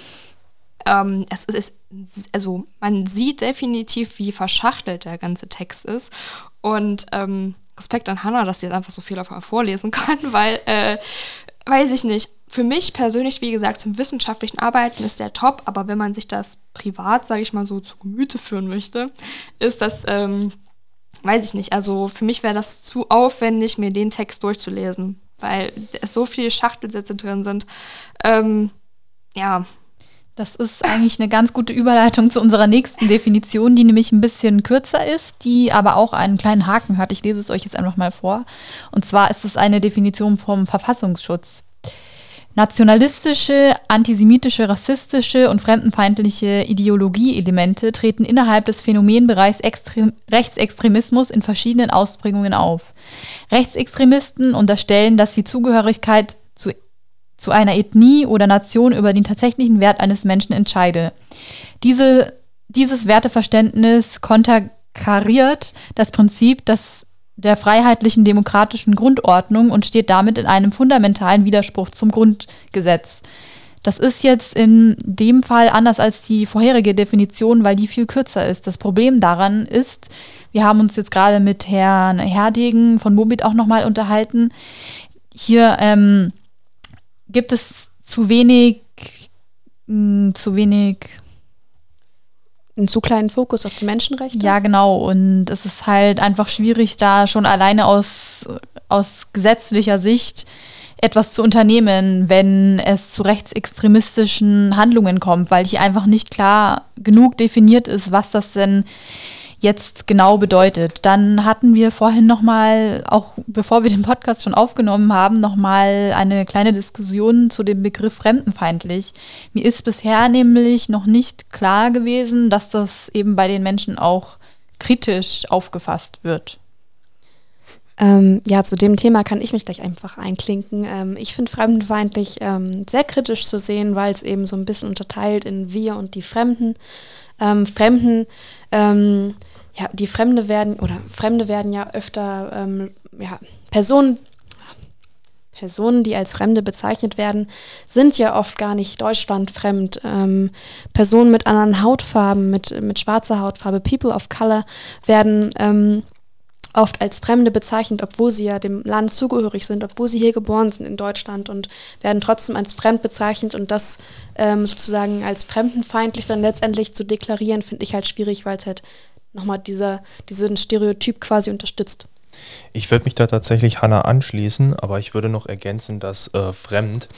ähm, es ist, also man sieht definitiv, wie verschachtelt der ganze Text ist. Und ähm, Respekt an Hannah, dass sie jetzt einfach so viel davon vorlesen kann, weil, äh, weiß ich nicht, für mich persönlich, wie gesagt, zum wissenschaftlichen Arbeiten ist der top, aber wenn man sich das privat, sage ich mal so, zu Gemüte führen möchte, ist das ähm, weiß ich nicht. Also für mich wäre das zu aufwendig, mir den Text durchzulesen, weil so viele Schachtelsätze drin sind. Ähm, ja. Das ist eigentlich eine ganz gute Überleitung zu unserer nächsten Definition, die nämlich ein bisschen kürzer ist, die aber auch einen kleinen Haken hat. Ich lese es euch jetzt einfach mal vor. Und zwar ist es eine Definition vom Verfassungsschutz. Nationalistische, antisemitische, rassistische und fremdenfeindliche Ideologieelemente treten innerhalb des Phänomenbereichs Extrem Rechtsextremismus in verschiedenen Ausprägungen auf. Rechtsextremisten unterstellen, dass die Zugehörigkeit zu, zu einer Ethnie oder Nation über den tatsächlichen Wert eines Menschen entscheide. Diese, dieses Werteverständnis konterkariert das Prinzip, dass der freiheitlichen demokratischen Grundordnung und steht damit in einem fundamentalen Widerspruch zum Grundgesetz. Das ist jetzt in dem Fall anders als die vorherige Definition, weil die viel kürzer ist. Das Problem daran ist, wir haben uns jetzt gerade mit Herrn Herdegen von Mobit auch nochmal unterhalten. Hier ähm, gibt es zu wenig, mh, hm, zu wenig einen zu kleinen Fokus auf die Menschenrechte? Ja, genau. Und es ist halt einfach schwierig, da schon alleine aus, aus gesetzlicher Sicht etwas zu unternehmen, wenn es zu rechtsextremistischen Handlungen kommt, weil hier einfach nicht klar genug definiert ist, was das denn jetzt genau bedeutet. Dann hatten wir vorhin nochmal, auch bevor wir den Podcast schon aufgenommen haben, nochmal eine kleine Diskussion zu dem Begriff fremdenfeindlich. Mir ist bisher nämlich noch nicht klar gewesen, dass das eben bei den Menschen auch kritisch aufgefasst wird. Ähm, ja, zu dem Thema kann ich mich gleich einfach einklinken. Ähm, ich finde fremdenfeindlich ähm, sehr kritisch zu sehen, weil es eben so ein bisschen unterteilt in wir und die Fremden. Ähm, Fremden ähm, ja, die Fremde werden, oder Fremde werden ja öfter, ähm, ja, Personen, Personen, die als Fremde bezeichnet werden, sind ja oft gar nicht deutschlandfremd. Ähm, Personen mit anderen Hautfarben, mit, mit schwarzer Hautfarbe, People of Color, werden ähm, oft als Fremde bezeichnet, obwohl sie ja dem Land zugehörig sind, obwohl sie hier geboren sind in Deutschland und werden trotzdem als fremd bezeichnet und das ähm, sozusagen als fremdenfeindlich dann letztendlich zu deklarieren, finde ich halt schwierig, weil es halt nochmal dieser, diesen Stereotyp quasi unterstützt. Ich würde mich da tatsächlich Hanna anschließen, aber ich würde noch ergänzen, dass äh, fremd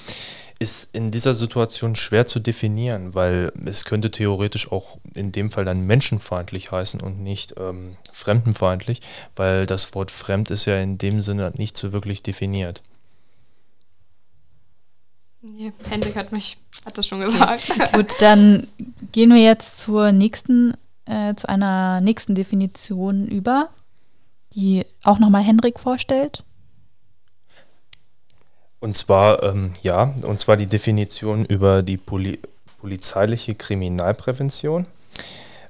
ist in dieser Situation schwer zu definieren, weil es könnte theoretisch auch in dem Fall dann menschenfeindlich heißen und nicht ähm, fremdenfeindlich, weil das Wort fremd ist ja in dem Sinne nicht so wirklich definiert. Nee, Hendrik hat mich, hat das schon gesagt. Gut, dann gehen wir jetzt zur nächsten äh, zu einer nächsten Definition über, die auch nochmal Hendrik vorstellt. Und zwar, ähm, ja, und zwar die Definition über die Poli polizeiliche Kriminalprävention.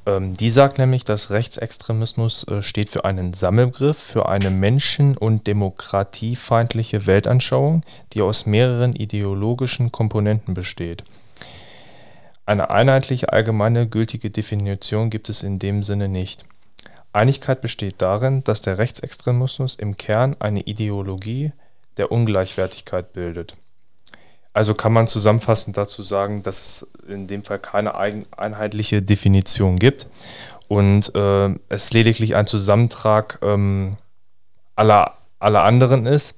Ähm, die sagt nämlich, dass Rechtsextremismus äh, steht für einen Sammelbegriff, für eine menschen- und demokratiefeindliche Weltanschauung, die aus mehreren ideologischen Komponenten besteht. Eine einheitliche allgemeine gültige Definition gibt es in dem Sinne nicht. Einigkeit besteht darin, dass der Rechtsextremismus im Kern eine Ideologie der Ungleichwertigkeit bildet. Also kann man zusammenfassend dazu sagen, dass es in dem Fall keine einheitliche Definition gibt und äh, es lediglich ein Zusammentrag ähm, aller, aller anderen ist.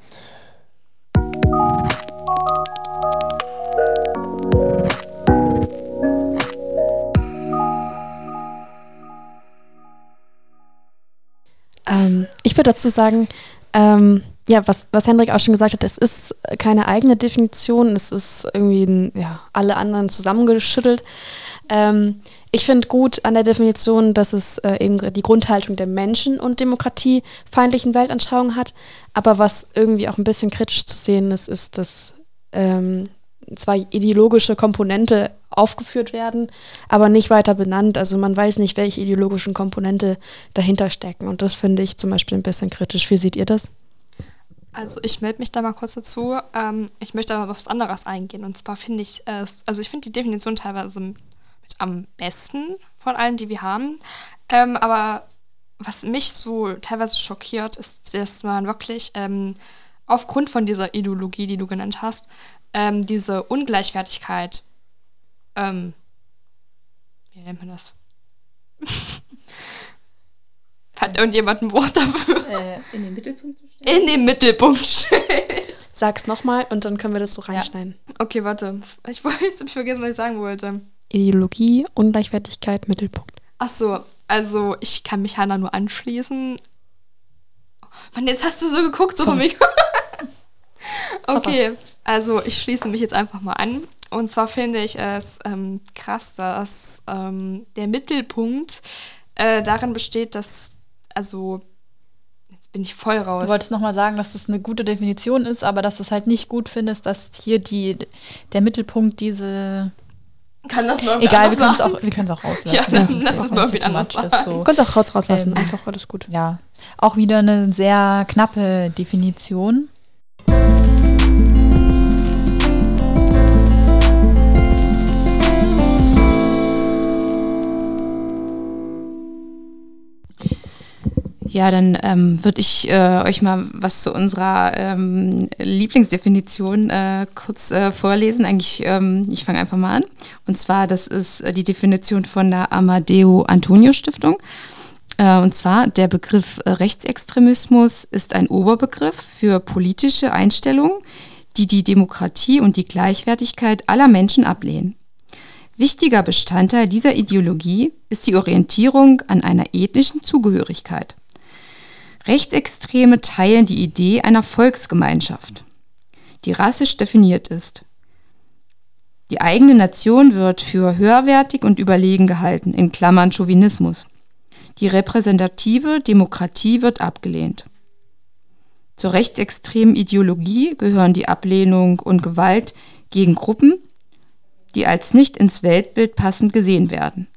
Ich würde dazu sagen, ähm, ja, was, was Hendrik auch schon gesagt hat, es ist keine eigene Definition, es ist irgendwie ein, ja, alle anderen zusammengeschüttelt. Ähm, ich finde gut an der Definition, dass es äh, eben die Grundhaltung der Menschen- und demokratiefeindlichen Weltanschauung hat. Aber was irgendwie auch ein bisschen kritisch zu sehen ist, ist, dass ähm, zwar ideologische Komponente aufgeführt werden, aber nicht weiter benannt. Also man weiß nicht, welche ideologischen Komponente dahinter stecken. Und das finde ich zum Beispiel ein bisschen kritisch. Wie seht ihr das? Also ich melde mich da mal kurz dazu. Ähm, ich möchte aber auf was anderes eingehen. Und zwar finde ich es, also ich finde die Definition teilweise mit am besten von allen, die wir haben. Ähm, aber was mich so teilweise schockiert, ist, dass man wirklich ähm, aufgrund von dieser Ideologie, die du genannt hast, ähm, diese Ungleichwertigkeit, ähm, wie nennt man das? Hat irgendjemand ein Wort dafür? Äh, in den Mittelpunkt zu stellen? In den Mittelpunkt stellen. Sag's nochmal und dann können wir das so reinschneiden. Ja. Okay, warte. Ich wollte jetzt vergessen, was ich sagen wollte. Ideologie, Ungleichwertigkeit, Mittelpunkt. Ach so, also ich kann mich Hannah nur anschließen. Mann, jetzt hast du so geguckt, so von mich. okay, also ich schließe mich jetzt einfach mal an. Und zwar finde ich es ähm, krass, dass ähm, der Mittelpunkt äh, darin besteht, dass, also, jetzt bin ich voll raus. Du wolltest nochmal sagen, dass das eine gute Definition ist, aber dass du es halt nicht gut findest, dass hier die, der Mittelpunkt diese Kann das mal Egal, wir können es auch, wir können's auch rauslassen. Ja, dann Das lass ist es mal too anders sagen. so. Du kannst auch raus rauslassen, Ähm, einfach alles gut. Ja, auch wieder eine sehr knappe Definition. Ja, dann ähm, würde ich äh, euch mal was zu unserer ähm, Lieblingsdefinition äh, kurz äh, vorlesen. Eigentlich, ähm, ich fange einfach mal an. Und zwar, das ist äh, die Definition von der Amadeo Antonio Stiftung. Äh, und zwar, der Begriff äh, Rechtsextremismus ist ein Oberbegriff für politische Einstellungen, die die Demokratie und die Gleichwertigkeit aller Menschen ablehnen. Wichtiger Bestandteil dieser Ideologie ist die Orientierung an einer ethnischen Zugehörigkeit. Rechtsextreme teilen die Idee einer Volksgemeinschaft, die rassisch definiert ist. Die eigene Nation wird für höherwertig und überlegen gehalten, in Klammern Chauvinismus. Die repräsentative Demokratie wird abgelehnt. Zur rechtsextremen Ideologie gehören die Ablehnung und Gewalt gegen Gruppen, die als nicht ins Weltbild passend gesehen werden.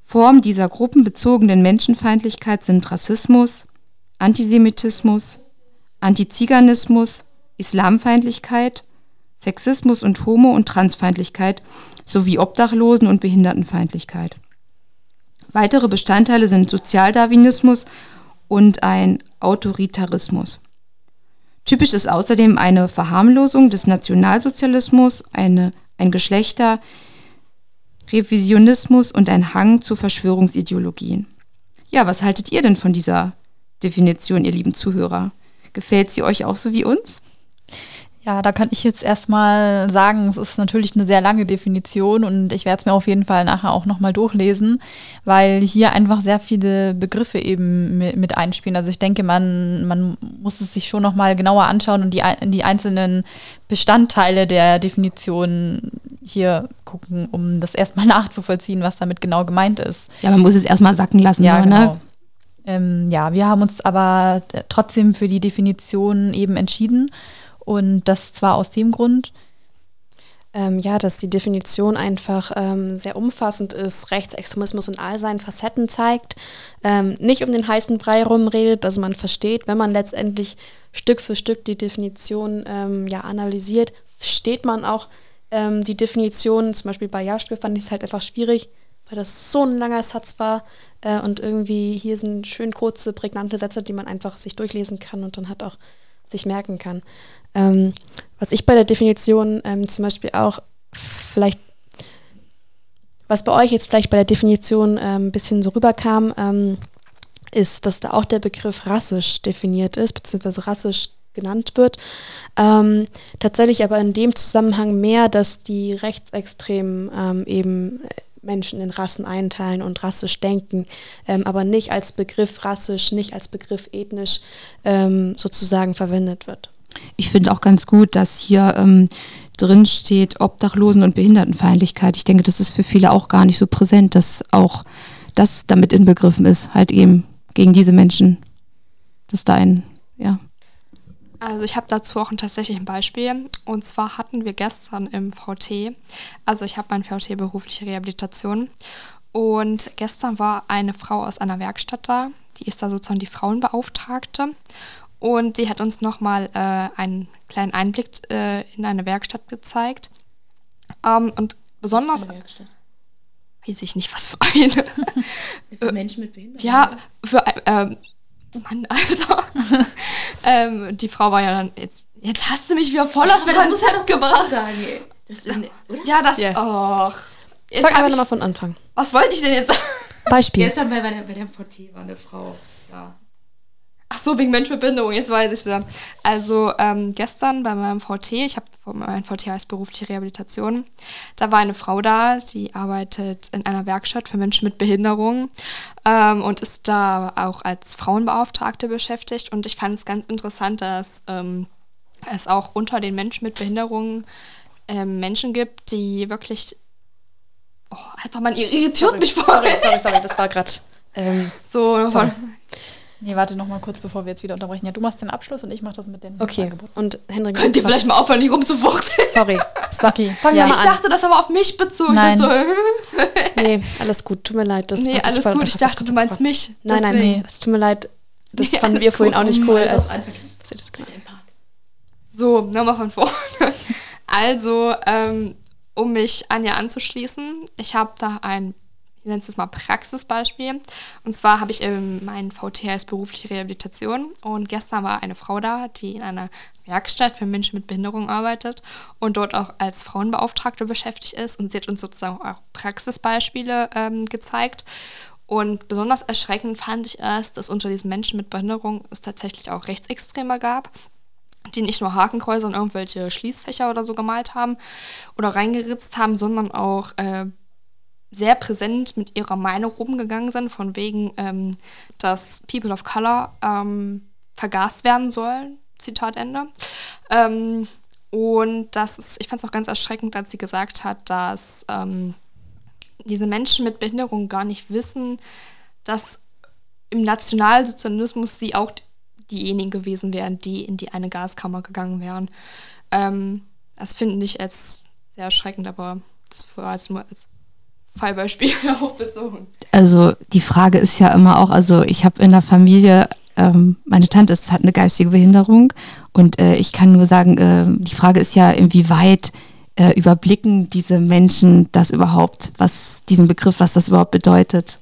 Formen dieser gruppenbezogenen Menschenfeindlichkeit sind Rassismus, Antisemitismus, Antiziganismus, Islamfeindlichkeit, Sexismus und Homo- und Transfeindlichkeit sowie Obdachlosen- und Behindertenfeindlichkeit. Weitere Bestandteile sind Sozialdarwinismus und ein Autoritarismus. Typisch ist außerdem eine Verharmlosung des Nationalsozialismus, eine, ein Geschlechter, Revisionismus und ein Hang zu Verschwörungsideologien. Ja, was haltet ihr denn von dieser Definition, ihr lieben Zuhörer? Gefällt sie euch auch so wie uns? Ja, da kann ich jetzt erstmal sagen, es ist natürlich eine sehr lange Definition und ich werde es mir auf jeden Fall nachher auch nochmal durchlesen, weil hier einfach sehr viele Begriffe eben mi- mit einspielen. Also ich denke, man, man muss es sich schon nochmal genauer anschauen und die, die einzelnen Bestandteile der Definition hier gucken, um das erstmal nachzuvollziehen, was damit genau gemeint ist. Ja, man muss es erstmal sacken lassen. Ja, so, genau. ne? Ähm, ja, wir haben uns aber äh, trotzdem für die Definition eben entschieden. Und das zwar aus dem Grund, Ähm, ja, dass die Definition einfach ähm, sehr umfassend ist, Rechtsextremismus in all seinen Facetten zeigt, ähm, nicht um den heißen Brei rumredet, also man versteht, wenn man letztendlich Stück für Stück die Definition ähm, ja analysiert, versteht man auch ähm, die Definition, zum Beispiel bei Jaschke fand ich es halt einfach schwierig, weil das so ein langer Satz war äh, und irgendwie hier sind schön kurze, prägnante Sätze, die man einfach sich durchlesen kann und dann halt auch sich merken kann. Ähm, was ich bei der Definition ähm, zum Beispiel auch vielleicht, was bei euch jetzt vielleicht bei der Definition ähm, ein bisschen so rüberkam, ähm, ist, dass da auch der Begriff rassisch definiert ist, beziehungsweise rassisch genannt wird. Ähm, tatsächlich aber in dem Zusammenhang mehr, dass die Rechtsextremen ähm, eben Menschen in Rassen einteilen und rassisch denken, ähm, aber nicht als Begriff rassisch, nicht als Begriff ethnisch ähm, sozusagen verwendet wird. Ich finde auch ganz gut, dass hier ähm, drin steht Obdachlosen- und Behindertenfeindlichkeit. Ich denke, das ist für viele auch gar nicht so präsent, dass auch das damit inbegriffen ist, halt eben gegen diese Menschen. Dass da ein, ja. Also ich habe dazu auch ein tatsächlich ein Beispiel. Und zwar hatten wir gestern im VT, also ich habe mein VT berufliche Rehabilitation. Und gestern war eine Frau aus einer Werkstatt da, die ist da sozusagen die Frauenbeauftragte. Und die hat uns nochmal äh, einen kleinen Einblick äh, in eine Werkstatt gezeigt. Ähm, und besonders, weiß ich nicht, was für eine. Für Menschen mit Behinderung. Ja, für ähm, Mann, Alter. ähm, die Frau war ja dann jetzt. Jetzt hast du mich wieder voll aus meinem Konzept gebracht. Ja, das. Ja. Och. Jetzt Fang hab einfach ich, nochmal von Anfang. was wollte ich denn jetzt? Beispiel. Gestern bei, bei, der, bei der VT war eine Frau da. Ach so, wegen Mensch mit Behinderung, jetzt weiß ich wieder. Also ähm, gestern bei meinem VT, ich habe mein VT heißt berufliche Rehabilitation, da war eine Frau da, sie arbeitet in einer Werkstatt für Menschen mit Behinderung ähm, und ist da auch als Frauenbeauftragte beschäftigt. Und ich fand es ganz interessant, dass ähm, es auch unter den Menschen mit Behinderung ähm, Menschen gibt, die wirklich. Oh, Alter, man irritiert mich voll. sorry, sorry, sorry, das war gerade. Ähm, So, Sorry. Nee, warte noch mal kurz, bevor wir jetzt wieder unterbrechen. Ja, du machst den Abschluss und ich mache das mit den Okay. Angeboten. Und Henrik. Könnt ihr vielleicht mal aufhören, nicht rumzufuchteln? Sorry. Okay. Fangen Ja. Ich an. dachte, das aber auf mich bezogen. Nein. So, Nee, alles gut. Tut mir leid. Das nee, alles gut. Ich dachte, du meinst mich. Nein, nein, Deswegen. nee. Es tut mir leid. Das Nee, fanden wir vorhin gut. auch nicht cool. Als, Also, das gemacht habt. So, nochmal von vorne. Also, ähm, um mich Anja anzuschließen, ich habe da ein, nenne es jetzt mal Praxisbeispiel. Und zwar habe ich ähm, mein VTS berufliche Rehabilitation und gestern war eine Frau da, die in einer Werkstatt für Menschen mit Behinderung arbeitet und dort auch als Frauenbeauftragte beschäftigt ist. Und sie hat uns sozusagen auch Praxisbeispiele ähm, gezeigt. Und besonders erschreckend fand ich es, dass unter diesen Menschen mit Behinderung es tatsächlich auch Rechtsextreme gab die nicht nur Hakenkreuze und irgendwelche Schließfächer oder so gemalt haben oder reingeritzt haben, sondern auch äh, sehr präsent mit ihrer Meinung rumgegangen sind, von wegen, ähm, dass People of Color ähm, vergast werden sollen. Zitat Ende. Ähm, und das ist, ich fand es auch ganz erschreckend, als sie gesagt hat, dass ähm, diese Menschen mit Behinderung gar nicht wissen, dass im Nationalsozialismus sie auch diejenigen gewesen wären, die in die eine Gaskammer gegangen wären. Ähm, das finde ich als sehr erschreckend, aber das war jetzt nur als Fallbeispiel darauf bezogen. Also die Frage ist ja immer auch, also ich habe in der Familie, ähm, meine Tante ist, hat eine geistige Behinderung und äh, ich kann nur sagen, äh, die Frage ist ja, inwieweit äh, überblicken diese Menschen das überhaupt, was diesen Begriff, was das überhaupt bedeutet.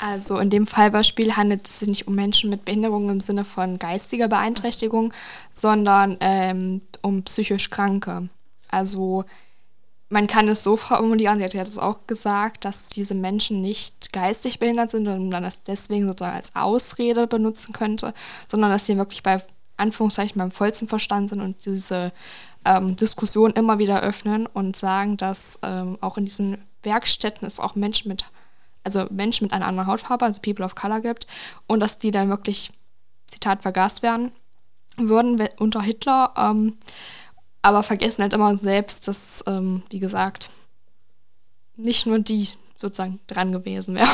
Also in dem Fallbeispiel handelt es sich nicht um Menschen mit Behinderung im Sinne von geistiger Beeinträchtigung, sondern ähm, um psychisch Kranke. Also man kann es so formulieren, sie hat ja das auch gesagt, dass diese Menschen nicht geistig behindert sind und man das deswegen sozusagen als Ausrede benutzen könnte, sondern dass sie wirklich bei Anführungszeichen beim vollsten Verstand sind und diese ähm, Diskussion immer wieder öffnen und sagen, dass ähm, auch in diesen Werkstätten es auch Menschen mit, also Menschen mit einer anderen Hautfarbe, also People of Color gibt und dass die dann wirklich, Zitat, vergast werden würden unter Hitler, ähm, aber vergessen halt immer selbst, dass, ähm, wie gesagt, nicht nur die sozusagen dran gewesen wären.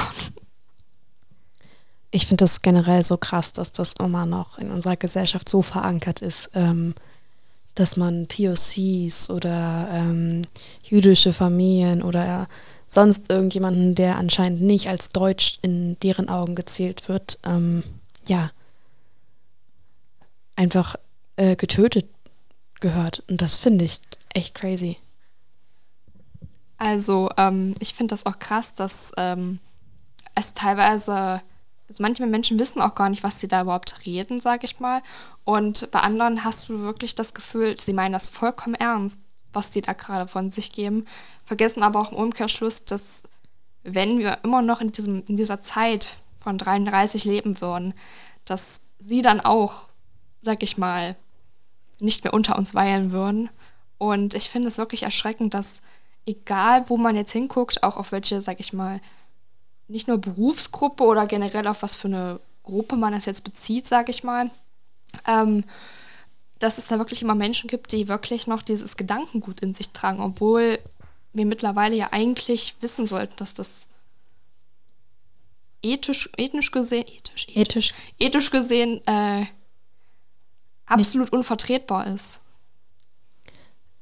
Ich finde das generell so krass, dass das immer noch in unserer Gesellschaft so verankert ist, ähm, dass man POCs oder ähm, jüdische Familien oder sonst irgendjemanden, der anscheinend nicht als Deutsch in deren Augen gezählt wird, ähm, ja, einfach äh, getötet gehört. Und das finde ich echt crazy. Also, ähm, ich finde das auch krass, dass ähm, es teilweise, also manche Menschen wissen auch gar nicht, was sie da überhaupt reden, sage ich mal. Und bei anderen hast du wirklich das Gefühl, sie meinen das vollkommen ernst, was die da gerade von sich geben. Vergessen aber auch im Umkehrschluss, dass wenn wir immer noch in, diesem, in dieser Zeit von 33 leben würden, dass sie dann auch, sag ich mal, nicht mehr unter uns weilen würden. Und ich finde es wirklich erschreckend, dass egal, wo man jetzt hinguckt, auch auf welche, sag ich mal, nicht nur Berufsgruppe oder generell auf was für eine Gruppe man das jetzt bezieht, sag ich mal, ähm, dass es da wirklich immer Menschen gibt, die wirklich noch dieses Gedankengut in sich tragen, obwohl wir mittlerweile ja eigentlich wissen sollten, dass das ethisch, ethnisch gesehen, ethisch, Ethisch. ethisch gesehen äh, absolut unvertretbar ist.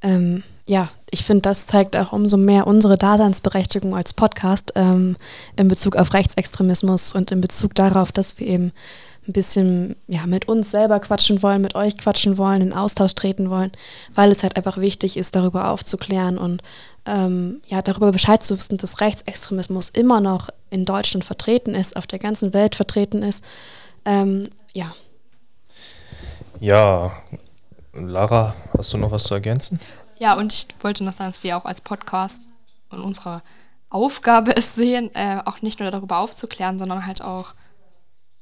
Ähm, ja, ich finde, das zeigt auch umso mehr unsere Daseinsberechtigung als Podcast ähm, in Bezug auf Rechtsextremismus und in Bezug darauf, dass wir eben ein bisschen ja, mit uns selber quatschen wollen, mit euch quatschen wollen, in Austausch treten wollen, weil es halt einfach wichtig ist, darüber aufzuklären und ähm, ja, darüber Bescheid zu wissen, dass Rechtsextremismus immer noch in Deutschland vertreten ist, auf der ganzen Welt vertreten ist. Ähm, ja, Ja, Lara, hast du noch was zu ergänzen? Ja, und ich wollte noch sagen, dass wir auch als Podcast und unsere Aufgabe es sehen, äh, auch nicht nur darüber aufzuklären, sondern halt auch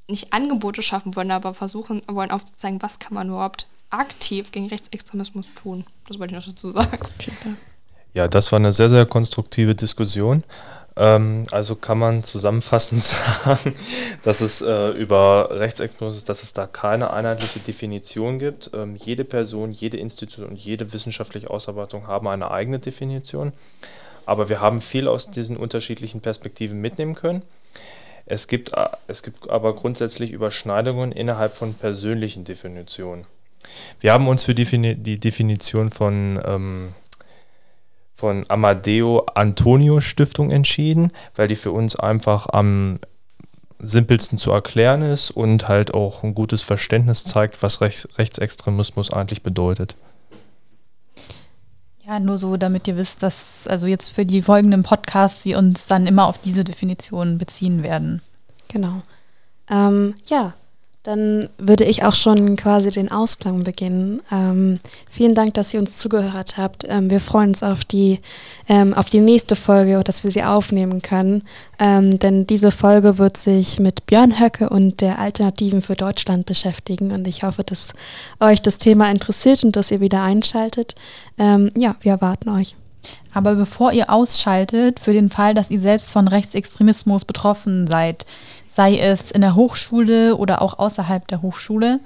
nicht Angebote schaffen wollen, aber versuchen wollen aufzuzeigen, was kann man überhaupt aktiv gegen Rechtsextremismus tun. Das wollte ich noch dazu sagen. Ja, das war eine sehr, sehr konstruktive Diskussion. Ähm, also kann man zusammenfassend sagen, dass es äh, über Rechtsextremismus, dass es da keine einheitliche Definition gibt. Ähm, jede Person, jede Institution und jede wissenschaftliche Ausarbeitung haben eine eigene Definition. Aber wir haben viel aus diesen unterschiedlichen Perspektiven mitnehmen können. Es gibt, äh, Es gibt aber grundsätzlich Überschneidungen innerhalb von persönlichen Definitionen. Wir haben uns für die, Definition von, ähm, von Amadeo Antonio Stiftung entschieden, weil die für uns einfach am simpelsten zu erklären ist und halt auch ein gutes Verständnis zeigt, was Rechts Rechtsextremismus eigentlich bedeutet. Ja, nur so, damit ihr wisst, dass also jetzt für die folgenden Podcasts wir uns dann immer auf diese Definition beziehen werden. Genau. Ähm, ja, dann würde ich auch schon quasi den Ausklang beginnen. Ähm, vielen Dank, dass ihr uns zugehört habt. Ähm, wir freuen uns auf die, ähm, auf die nächste Folge dass wir sie aufnehmen können. Ähm, denn diese Folge wird sich mit Björn Höcke und der Alternativen für Deutschland beschäftigen. Und ich hoffe, dass euch das Thema interessiert und dass ihr wieder einschaltet. Ähm, ja, wir erwarten euch. Aber bevor ihr ausschaltet, für den Fall, dass ihr selbst von Rechtsextremismus betroffen seid, sei es in der Hochschule oder auch außerhalb der Hochschule.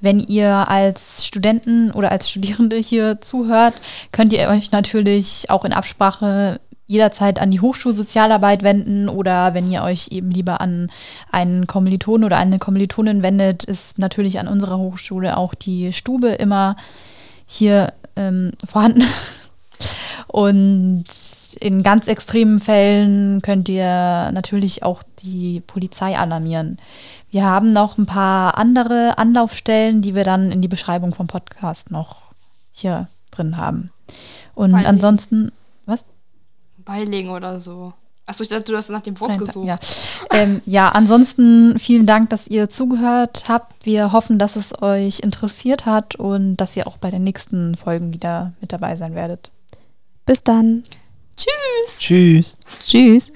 Wenn ihr als Studenten oder als Studierende hier zuhört, könnt ihr euch natürlich auch in Absprache jederzeit an die Hochschulsozialarbeit wenden oder wenn ihr euch eben lieber an einen Kommiliton oder eine Kommilitonin wendet, ist natürlich an unserer Hochschule auch die Stube immer hier ähm, vorhanden. Und in ganz extremen Fällen könnt ihr natürlich auch die Polizei alarmieren. Wir haben noch ein paar andere Anlaufstellen, die wir dann in die Beschreibung vom Podcast noch hier drin haben. Und Beilegen. ansonsten, was? Beilegen oder so. Achso, ich dachte, du hast nach dem Wort Nein, gesucht. Ja. ähm, ja, ansonsten vielen Dank, dass ihr zugehört habt. Wir hoffen, dass es euch interessiert hat und dass ihr auch bei den nächsten Folgen wieder mit dabei sein werdet. Bis dann. Tschüss. Tschüss. Tschüss.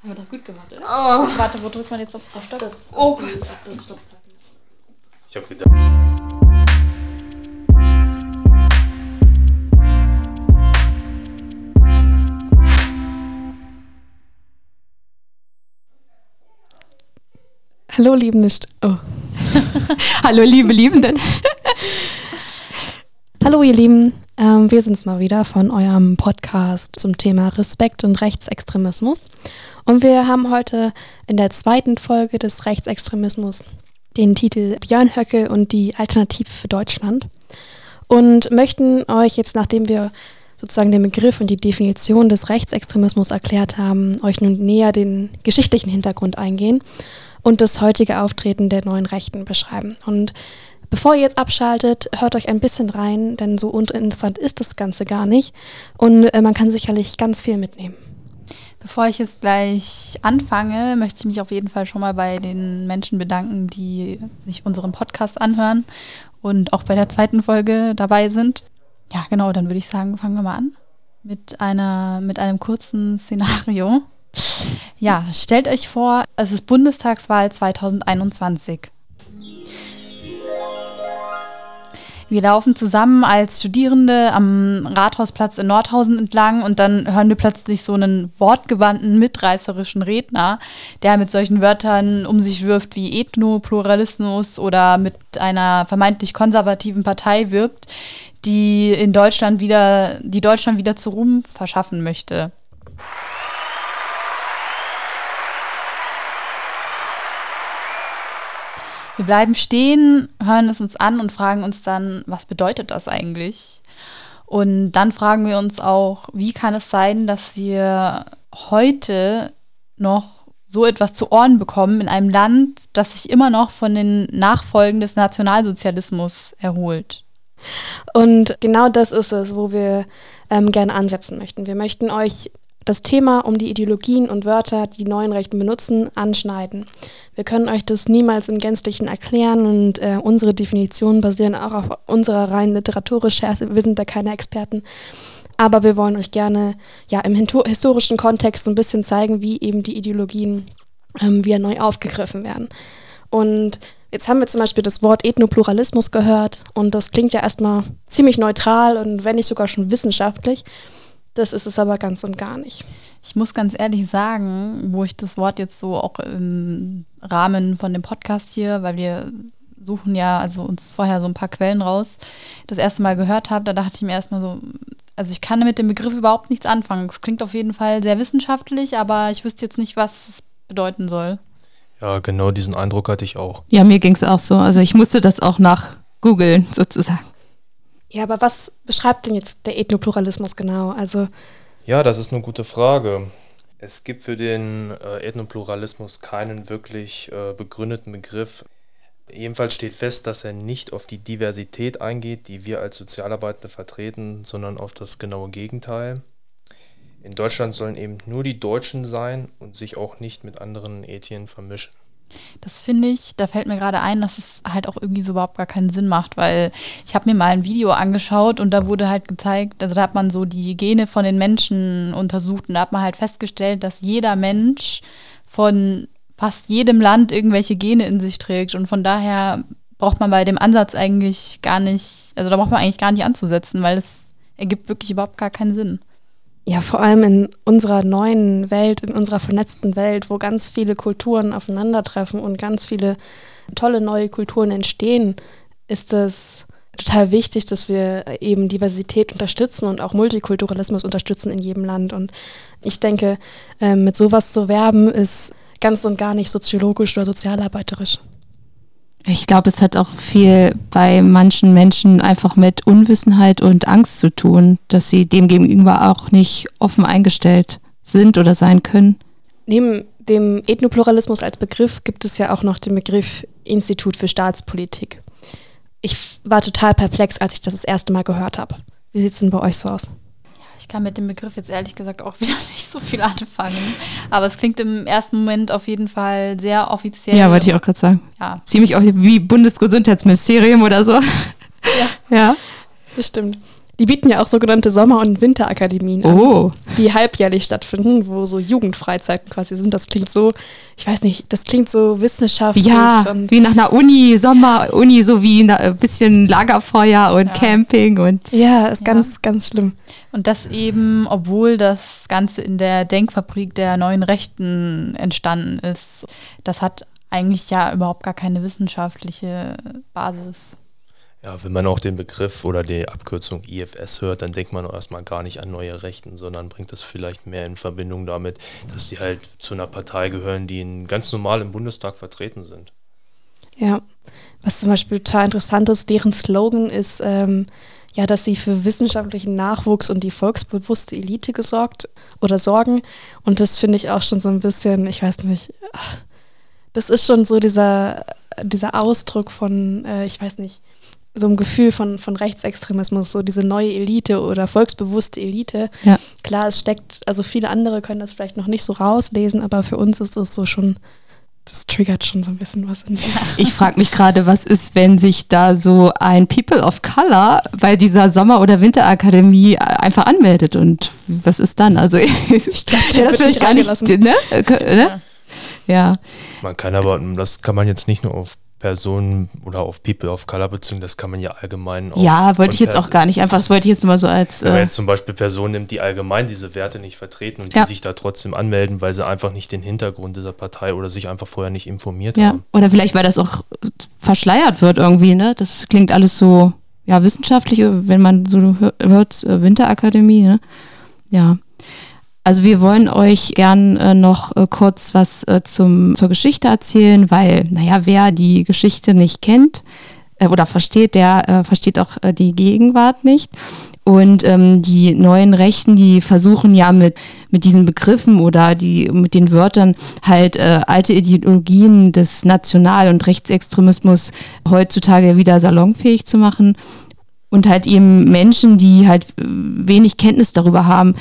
Haben wir doch gut gemacht, oder? Oh. Warte, wo drückt man jetzt auf, Stopp? Das, oh. Das, das Stoppzeichen. Ich hab gedacht. Hallo, liebende St oh. Hallo, liebe Liebenden. Hallo, ihr Lieben. Ähm, wir sind es mal wieder von eurem Podcast zum Thema Respekt und Rechtsextremismus. Und wir haben heute in der zweiten Folge des Rechtsextremismus den Titel Björn Höcke und die Alternative für Deutschland. Und möchten euch jetzt, nachdem wir sozusagen den Begriff und die Definition des Rechtsextremismus erklärt haben, euch nun näher den geschichtlichen Hintergrund eingehen und das heutige Auftreten der neuen Rechten beschreiben. Und Bevor ihr jetzt abschaltet, hört euch ein bisschen rein, denn so uninteressant ist das Ganze gar nicht. Und äh, man kann sicherlich ganz viel mitnehmen. Bevor ich jetzt gleich anfange, möchte ich mich auf jeden Fall schon mal bei den Menschen bedanken, die sich unseren Podcast anhören und auch bei der zweiten Folge dabei sind. Ja, genau, dann würde ich sagen, fangen wir mal an mit einer mit einem kurzen Szenario. Ja, stellt euch vor, es ist Bundestagswahl 2021. Wir laufen zusammen als Studierende am Rathausplatz in Nordhausen entlang und dann hören wir plötzlich so einen wortgewandten, mitreißerischen Redner, der mit solchen Wörtern um sich wirft wie Ethnopluralismus oder mit einer vermeintlich konservativen Partei wirbt, die in Deutschland wieder, die Deutschland wieder zu Ruhm verschaffen möchte. Bleiben stehen, hören es uns an und fragen uns dann, was bedeutet das eigentlich? Und dann fragen wir uns auch, wie kann es sein, dass wir heute noch so etwas zu Ohren bekommen in einem Land, das sich immer noch von den Nachfolgen des Nationalsozialismus erholt? Und genau das ist es, wo wir ähm, gerne ansetzen möchten. Wir möchten euch das Thema um die Ideologien und Wörter, die neuen Rechten benutzen, anschneiden. Wir können euch das niemals im Gänzlichen erklären und äh, unsere Definitionen basieren auch auf unserer rein Literaturrecherche. Wir sind da keine Experten. Aber wir wollen euch gerne ja, im historischen Kontext so ein bisschen zeigen, wie eben die Ideologien ähm, wieder neu aufgegriffen werden. Und jetzt haben wir zum Beispiel das Wort Ethnopluralismus gehört und das klingt ja erstmal ziemlich neutral und wenn nicht sogar schon wissenschaftlich. Das ist es aber ganz und gar nicht. Ich muss ganz ehrlich sagen, wo ich das Wort jetzt so auch im Rahmen von dem Podcast hier, weil wir suchen ja also uns vorher so ein paar Quellen raus, das erste Mal gehört habe, da dachte ich mir erstmal so, also ich kann mit dem Begriff überhaupt nichts anfangen. Es klingt auf jeden Fall sehr wissenschaftlich, aber ich wüsste jetzt nicht, was es bedeuten soll. Ja, genau diesen Eindruck hatte ich auch. Ja, mir ging es auch so. Also ich musste das auch nach googeln sozusagen. Ja, aber was beschreibt denn jetzt der Ethnopluralismus genau? Also Ja, das ist eine gute Frage. Es gibt für den äh, Ethnopluralismus keinen wirklich äh, begründeten Begriff. Ebenfalls steht fest, dass er nicht auf die Diversität eingeht, die wir als Sozialarbeitende vertreten, sondern auf das genaue Gegenteil. In Deutschland sollen eben nur die Deutschen sein und sich auch nicht mit anderen Ethien vermischen. Das finde ich, da fällt mir gerade ein, dass es halt auch irgendwie so überhaupt gar keinen Sinn macht, weil ich habe mir mal ein Video angeschaut und da wurde halt gezeigt, also da hat man so die Gene von den Menschen untersucht und da hat man halt festgestellt, dass jeder Mensch von fast jedem Land irgendwelche Gene in sich trägt und von daher braucht man bei dem Ansatz eigentlich gar nicht, also da braucht man eigentlich gar nicht anzusetzen, weil es ergibt wirklich überhaupt gar keinen Sinn. Ja, vor allem in unserer neuen Welt, in unserer vernetzten Welt, wo ganz viele Kulturen aufeinandertreffen und ganz viele tolle neue Kulturen entstehen, ist es total wichtig, dass wir eben Diversität unterstützen und auch Multikulturalismus unterstützen in jedem Land. Und ich denke, ähm, mit sowas zu werben, ist ganz und gar nicht soziologisch oder sozialarbeiterisch. Ich glaube, es hat auch viel bei manchen Menschen einfach mit Unwissenheit und Angst zu tun, dass sie dem gegenüber auch nicht offen eingestellt sind oder sein können. Neben dem Ethnopluralismus als Begriff gibt es ja auch noch den Begriff Institut für Staatspolitik. Ich war total perplex, als ich das das erste Mal gehört habe. Wie sieht es denn bei euch so aus? Ich kann mit dem Begriff jetzt ehrlich gesagt auch wieder nicht so viel anfangen. Aber es klingt im ersten Moment auf jeden Fall sehr offiziell. Ja, wollte ich auch gerade sagen. Ja. Ziemlich auch wie Bundesgesundheitsministerium oder so. Ja. Ja. Das stimmt. Die bieten ja auch sogenannte Sommer- und Winterakademien an, Oh. die halbjährlich stattfinden, wo so Jugendfreizeiten quasi sind. Das klingt so, ich weiß nicht, das klingt so wissenschaftlich Ja, und wie nach einer Uni, Sommer-Uni, so wie na- ein bisschen Lagerfeuer und Ja. Camping und ja, ist Ja. ganz, ganz schlimm. Und das eben, obwohl das Ganze in der Denkfabrik der neuen Rechten entstanden ist. Das hat eigentlich ja überhaupt gar keine wissenschaftliche Basis. Ja, wenn man auch den Begriff oder die Abkürzung IFS hört, dann denkt man erstmal gar nicht an neue Rechten, sondern bringt das vielleicht mehr in Verbindung damit, dass die halt zu einer Partei gehören, die ganz normal im Bundestag vertreten sind. Ja, was zum Beispiel total interessant ist, deren Slogan ist, ähm, ja, dass sie für wissenschaftlichen Nachwuchs und die volksbewusste Elite gesorgt oder sorgen. Und das finde ich auch schon so ein bisschen, ich weiß nicht, ach, das ist schon so dieser, dieser Ausdruck von, äh, ich weiß nicht, so einem Gefühl von, von Rechtsextremismus, so diese neue Elite oder volksbewusste Elite. Ja. Klar, es steckt, also viele andere können das vielleicht noch nicht so rauslesen, aber für uns ist es so schon, das triggert schon so ein bisschen was in mir. Ich frage mich gerade, was ist, wenn sich da so ein People of Color bei dieser Sommer- oder Winterakademie einfach anmeldet und was ist dann? Also ich glaube, der das vielleicht nicht gar nicht, ne? Äh, ne? Ja. Man kann aber, das kann man jetzt nicht nur auf Personen oder auf People of Color beziehen, das kann man ja allgemein auch. Ja, wollte ich jetzt auch gar nicht. Einfach, das wollte ich jetzt mal so als. Wenn man Äh, jetzt zum Beispiel Personen nimmt, die allgemein diese Werte nicht vertreten und Ja. die sich da trotzdem anmelden, weil sie einfach nicht den Hintergrund dieser Partei oder sich einfach vorher nicht informiert ja. haben. Oder vielleicht, weil das auch verschleiert wird irgendwie, ne? Das klingt alles so, ja, wissenschaftlich, wenn man so hör- hört, äh, Winterakademie, ne? Ja. Also wir wollen euch gern äh, noch äh, kurz was äh, zum, zur Geschichte erzählen, weil, naja, wer die Geschichte nicht kennt äh, oder versteht, der äh, versteht auch äh, die Gegenwart nicht. Und ähm, die neuen Rechten, die versuchen ja mit, mit diesen Begriffen oder die mit den Wörtern halt äh, alte Ideologien des National- und Rechtsextremismus heutzutage wieder salonfähig zu machen und halt eben Menschen, die halt wenig Kenntnis darüber haben,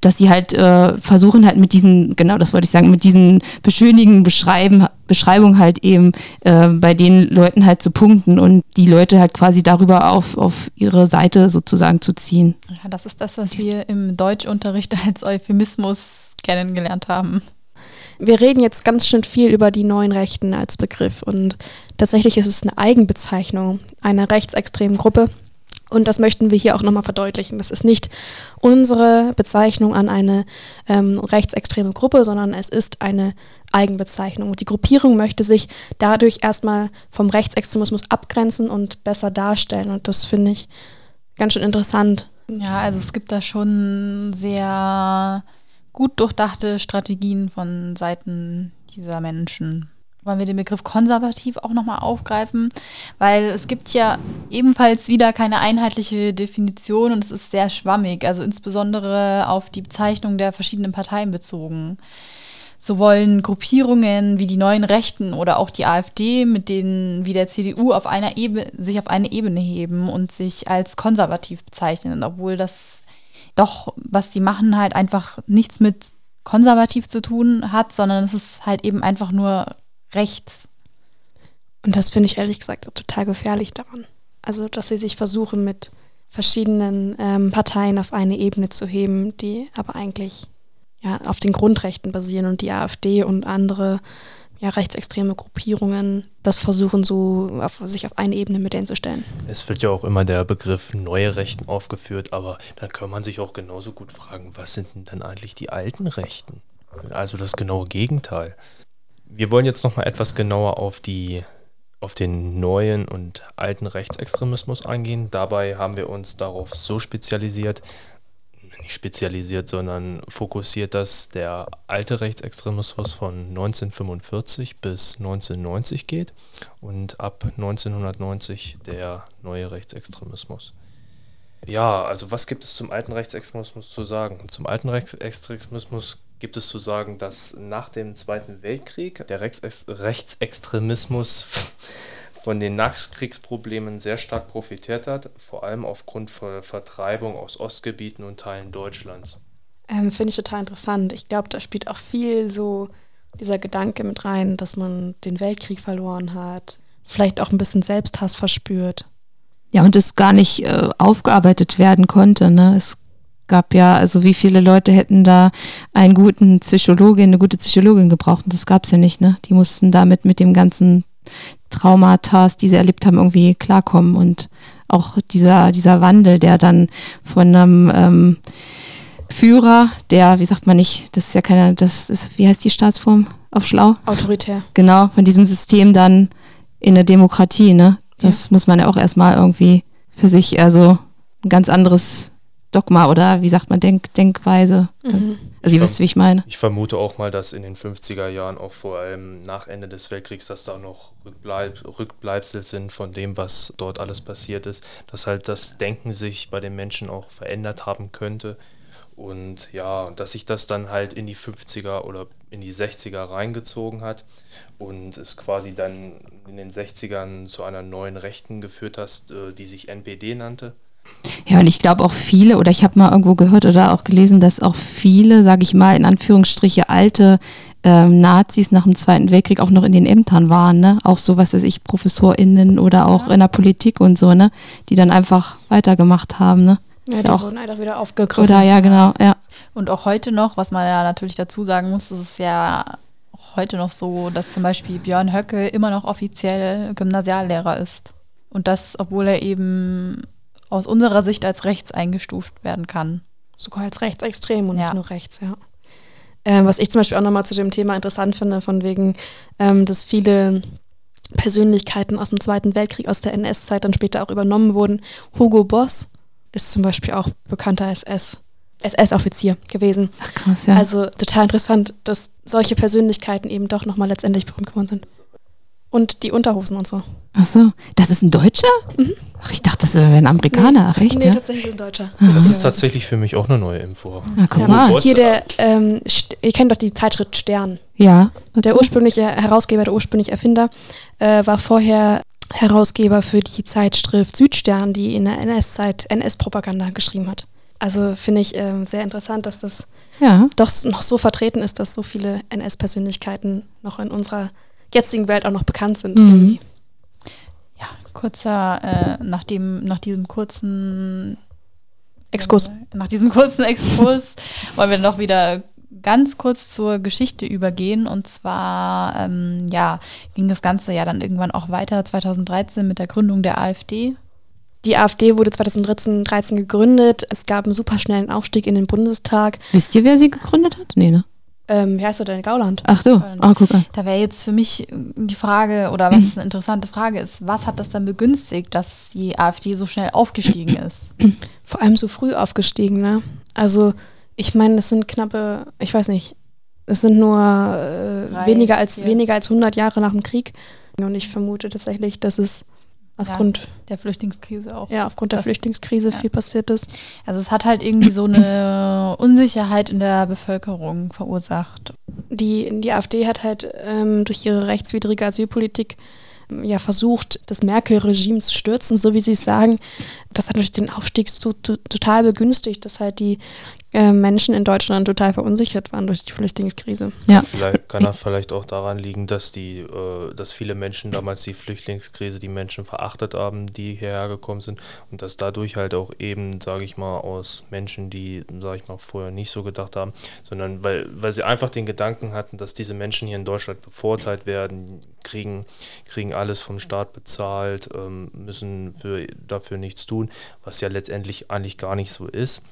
dass sie halt äh, versuchen halt mit diesen, genau das wollte ich sagen, mit diesen beschönigen Beschreiben, Beschreibungen halt eben äh, bei den Leuten halt zu punkten und die Leute halt quasi darüber auf, auf ihre Seite sozusagen zu ziehen. Ja, das ist das, was wir im Deutschunterricht als Euphemismus kennengelernt haben. Wir reden jetzt ganz schön viel über die neuen Rechten als Begriff und tatsächlich ist es eine Eigenbezeichnung einer rechtsextremen Gruppe. Und das möchten wir hier auch nochmal verdeutlichen. Das ist nicht unsere Bezeichnung an eine ähm, rechtsextreme Gruppe, sondern es ist eine Eigenbezeichnung. Und die Gruppierung möchte sich dadurch erstmal vom Rechtsextremismus abgrenzen und besser darstellen. Und das finde ich ganz schön interessant. Ja, also es gibt da schon sehr gut durchdachte Strategien von Seiten dieser Menschen. Wollen wir den Begriff konservativ auch nochmal aufgreifen? Weil es gibt ja ebenfalls wieder keine einheitliche Definition und es ist sehr schwammig, also insbesondere auf die Bezeichnung der verschiedenen Parteien bezogen. So wollen Gruppierungen wie die neuen Rechten oder auch die AfD mit denen wie der CDU auf einer Ebene, sich auf eine Ebene heben und sich als konservativ bezeichnen, obwohl das doch, was die machen, halt einfach nichts mit konservativ zu tun hat, sondern es ist halt eben einfach nur rechts. Und das finde ich ehrlich gesagt total gefährlich daran. Also, dass sie sich versuchen, mit verschiedenen ähm, Parteien auf eine Ebene zu heben, die aber eigentlich ja, auf den Grundrechten basieren und die AfD und andere ja, rechtsextreme Gruppierungen das versuchen, so auf, sich auf eine Ebene mit denen zu stellen. Es wird ja auch immer der Begriff neue Rechten aufgeführt, aber dann kann man sich auch genauso gut fragen, was sind denn dann eigentlich die alten Rechten? Also das genaue Gegenteil. Wir wollen jetzt nochmal etwas genauer auf die auf den neuen und alten Rechtsextremismus eingehen. Dabei haben wir uns darauf so spezialisiert, nicht spezialisiert, sondern fokussiert, dass der alte Rechtsextremismus von 1945 bis 1990 geht und ab 1990 der neue Rechtsextremismus. Ja, also was gibt es zum alten Rechtsextremismus zu sagen? Zum alten Rechtsextremismus gibt es zu sagen, dass nach dem Zweiten Weltkrieg der Rechtsex Rechtsextremismus von den Nachkriegsproblemen sehr stark profitiert hat, vor allem aufgrund von Vertreibung aus Ostgebieten und Teilen Deutschlands. Ähm, Finde ich total interessant. Ich glaube, da spielt auch viel so dieser Gedanke mit rein, dass man den Weltkrieg verloren hat, vielleicht auch ein bisschen Selbsthass verspürt. Ja, und es gar nicht äh, aufgearbeitet werden konnte. Ne? Es gab ja, also wie viele Leute hätten da einen guten Psychologin, eine gute Psychologin gebraucht und das gab es ja nicht. Ne? Die mussten damit mit dem ganzen Traumata, die sie erlebt haben, irgendwie klarkommen. Und auch dieser, dieser Wandel, der dann von einem ähm, Führer, der, wie sagt man nicht, das ist ja keiner, das ist, wie heißt die Staatsform auf Schlau? Autoritär. Genau, von diesem System dann in eine Demokratie, ne? Das ja. muss man ja auch erstmal irgendwie für sich, also ein ganz anderes Dogma oder wie sagt man, Denk Denkweise. Mhm. Also ihr wisst, wie ich meine. Ich vermute auch mal, dass in den 50er Jahren auch vor allem nach Ende des Weltkriegs, dass da noch Rückbleib Rückbleibsel sind von dem, was dort alles passiert ist, dass halt das Denken sich bei den Menschen auch verändert haben könnte. Und ja, dass sich das dann halt in die 50er oder in die 60er reingezogen hat und es quasi dann in den 60ern zu einer neuen Rechten geführt hast, äh, die sich NPD nannte. Ja, und ich glaube auch viele, oder ich habe mal irgendwo gehört oder auch gelesen, dass auch viele, sage ich mal, in Anführungsstriche alte ähm, Nazis nach dem Zweiten Weltkrieg auch noch in den Ämtern waren, ne? Auch so, was weiß ich, ProfessorInnen oder auch ja. in der Politik und so, ne? Die dann einfach weitergemacht haben, ne? Ja, die auch, wurden einfach wieder aufgegriffen. Oder ja, genau, ja. Und auch heute noch, was man ja natürlich dazu sagen muss, ist es ja auch heute noch so, dass zum Beispiel Björn Höcke immer noch offiziell Gymnasiallehrer ist. Und das, obwohl er eben aus unserer Sicht als rechts eingestuft werden kann. Sogar als rechtsextrem und ja. nicht nur rechts, ja. Ähm, was ich zum Beispiel auch nochmal zu dem Thema interessant finde, von wegen, ähm, dass viele Persönlichkeiten aus dem Zweiten Weltkrieg, aus der NS-Zeit dann später auch übernommen wurden. Hugo Boss ist zum Beispiel auch bekannter SS. SS-Offizier gewesen. Ach krass, ja. Also total interessant, dass solche Persönlichkeiten eben doch nochmal letztendlich berühmt geworden sind. Und die Unterhosen und so. Ach so, das ist ein Deutscher? Mhm. Ach, ich dachte, das wäre ein Amerikaner. Nee, Ach, echt, nee, ja? tatsächlich ein Deutscher. Aha. Das ist tatsächlich für mich auch eine neue Info. Ah, guck ja. mal. Hier der, ähm, ihr kennt doch die Zeitschrift Stern. Ja. Der ursprüngliche Herausgeber, der ursprüngliche Erfinder, äh, war vorher Herausgeber für die Zeitschrift Südstern, die in der NS-Zeit NS-Propaganda geschrieben hat. Also finde ich ähm, sehr interessant, dass das ja. doch noch so vertreten ist, dass so viele NS-Persönlichkeiten noch in unserer jetzigen Welt auch noch bekannt sind. Mhm. Ja, kurzer, äh, nach, dem, nach diesem kurzen Exkurs. Äh, nach diesem kurzen Exkurs wollen wir noch wieder ganz kurz zur Geschichte übergehen. Und zwar, ähm, ja, ging das Ganze ja dann irgendwann auch weiter 2013 mit der Gründung der AfD. Die AfD wurde 2013 gegründet. Es gab einen superschnellen Aufstieg in den Bundestag. Wisst ihr, wer sie gegründet hat? Nee, ne? Ähm, wie heißt du denn? Gauland. Ach so, oh, guck an. Da wäre jetzt für mich die Frage, oder was eine interessante Frage ist, was hat das dann begünstigt, dass die AfD so schnell aufgestiegen ist? Vor allem so früh aufgestiegen, ne? Also Ich meine, es sind knappe, ich weiß nicht, es sind nur äh, Drei, weniger, als, vier. weniger als 100 Jahre nach dem Krieg. Und ich vermute tatsächlich, dass es aufgrund, Der Flüchtlingskrise auch. ja. aufgrund der Flüchtlingskrise ja. viel passiert ist. Also es hat halt irgendwie so eine Unsicherheit in der Bevölkerung verursacht. Die, die AfD hat halt ähm, durch ihre rechtswidrige Asylpolitik ähm, ja versucht, das Merkel-Regime zu stürzen, so wie sie es sagen. Das hat natürlich den Aufstieg so, to, total begünstigt, dass halt die äh, Menschen in Deutschland total verunsichert waren durch die Flüchtlingskrise. Ja. Vielleicht kann das vielleicht auch daran liegen, dass die, äh, dass viele Menschen damals die Flüchtlingskrise die Menschen verachtet haben, die hierher gekommen sind und dass dadurch halt auch eben, sage ich mal, aus Menschen, die, sage ich mal, vorher nicht so gedacht haben, sondern weil, weil sie einfach den Gedanken hatten, dass diese Menschen hier in Deutschland bevorteilt werden, kriegen, kriegen alles vom Staat bezahlt, ähm, müssen für, dafür nichts tun, was ja letztendlich eigentlich gar nicht so ist.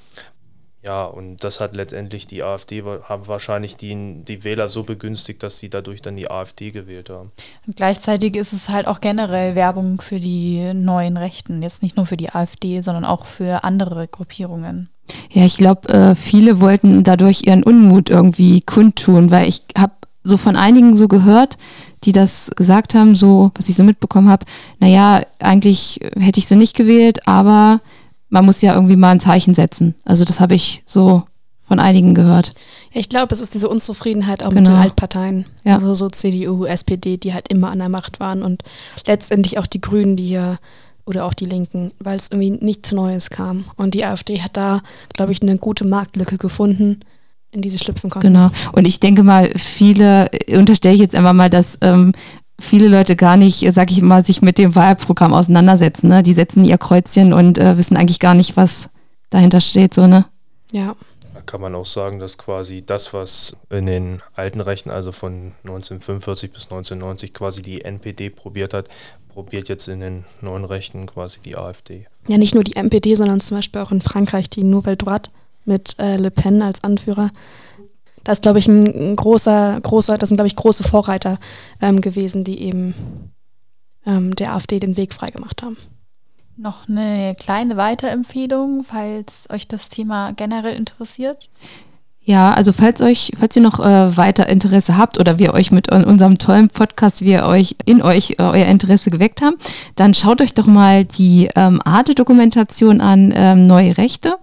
Ja, und das hat letztendlich die AfD, haben wahrscheinlich die, die Wähler so begünstigt, dass sie dadurch dann die AfD gewählt haben. Und gleichzeitig ist es halt auch generell Werbung für die neuen Rechten. Jetzt nicht nur für die AfD, sondern auch für andere Gruppierungen. Ja, ich glaube, äh, viele wollten dadurch ihren Unmut irgendwie kundtun, weil ich habe so von einigen so gehört, die das gesagt haben, so, was ich so mitbekommen habe, naja, eigentlich hätte ich sie nicht gewählt, aber man muss ja irgendwie mal ein Zeichen setzen. Also das habe ich so von einigen gehört. Ja, ich glaube, es ist diese Unzufriedenheit auch mit Genau. den Altparteien. Ja. Also so CDU, SPD, die halt immer an der Macht waren und letztendlich auch die Grünen, die ja oder auch die Linken, weil es irgendwie nichts Neues kam. Und die AfD hat da, glaube ich, eine gute Marktlücke gefunden, in die sie schlüpfen konnten. Genau. Und ich denke mal, viele, äh, unterstelle ich jetzt einfach mal, dass ähm, viele Leute gar nicht, äh, sag ich mal, sich mit dem Wahlprogramm auseinandersetzen. Ne? Die setzen ihr Kreuzchen und äh, wissen eigentlich gar nicht, was dahinter steht. So, ne? Ja, Da kann man auch sagen, dass quasi das, was in den alten Rechten, also von 1945 bis 1990 quasi die NPD probiert hat, probiert jetzt in den neuen Rechten quasi die AfD. ja nicht nur die MPD, sondern zum Beispiel auch in Frankreich die Nouvelle Droite mit äh, Le Pen als Anführer. Da ist, glaube ich, ein, großer, großer, das sind, glaube ich, große Vorreiter ähm, gewesen, die eben ähm, der AfD den Weg freigemacht haben. Noch eine kleine Weiterempfehlung, falls euch das Thema generell interessiert. Ja, also falls euch, falls ihr noch äh, weiter Interesse habt oder wir euch mit un- unserem tollen Podcast, wir euch in euch äh, euer Interesse geweckt haben, dann schaut euch doch mal die ähm, Arte-Dokumentation an, ähm, Neue Rechte.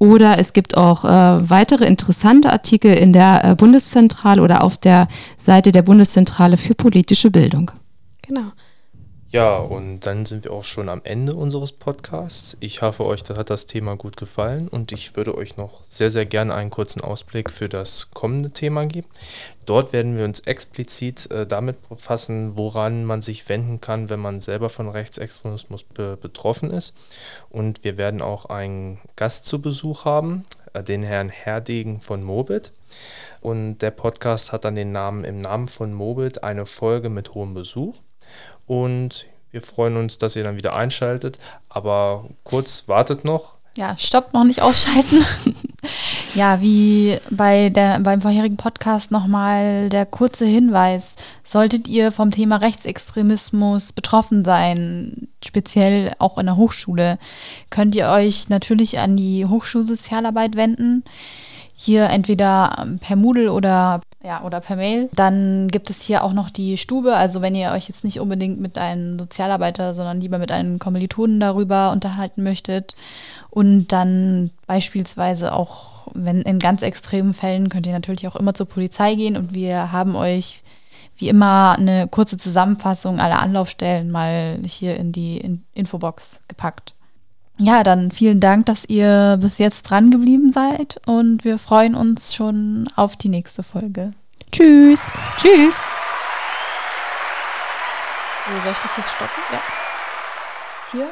Oder es gibt auch äh, weitere interessante Artikel in der äh, Bundeszentrale oder auf der Seite der Bundeszentrale für politische Bildung. Genau. Ja, und dann sind wir auch schon am Ende unseres Podcasts. Ich hoffe, euch hat das Thema gut gefallen und ich würde euch noch sehr, sehr gerne einen kurzen Ausblick für das kommende Thema geben. Dort werden wir uns explizit äh, damit befassen, woran man sich wenden kann, wenn man selber von Rechtsextremismus be betroffen ist. Und wir werden auch einen Gast zu Besuch haben, äh, den Herrn Herdegen von Mobit. Und der Podcast hat dann den Namen im Namen von Mobit eine Folge mit hohem Besuch. Und wir freuen uns, dass ihr dann wieder einschaltet. Aber kurz, wartet noch. Ja, stopp, noch nicht ausschalten. ja, wie bei der, beim vorherigen Podcast nochmal der kurze Hinweis. Solltet ihr vom Thema Rechtsextremismus betroffen sein, speziell auch in der Hochschule, könnt ihr euch natürlich an die Hochschulsozialarbeit wenden. Hier entweder per Moodle oder, ja, oder per Mail. Dann gibt es hier auch noch die Stube. Also wenn ihr euch jetzt nicht unbedingt mit einem Sozialarbeiter, sondern lieber mit einem Kommilitonen darüber unterhalten möchtet. Und dann beispielsweise auch, wenn in ganz extremen Fällen, könnt ihr natürlich auch immer zur Polizei gehen. Und wir haben euch wie immer eine kurze Zusammenfassung aller Anlaufstellen mal hier in die in Infobox gepackt ja, dann vielen Dank, dass ihr bis jetzt dran geblieben seid und wir freuen uns schon auf die nächste Folge. Tschüss. Tschüss. Wo soll ich das jetzt stoppen? Ja. Hier.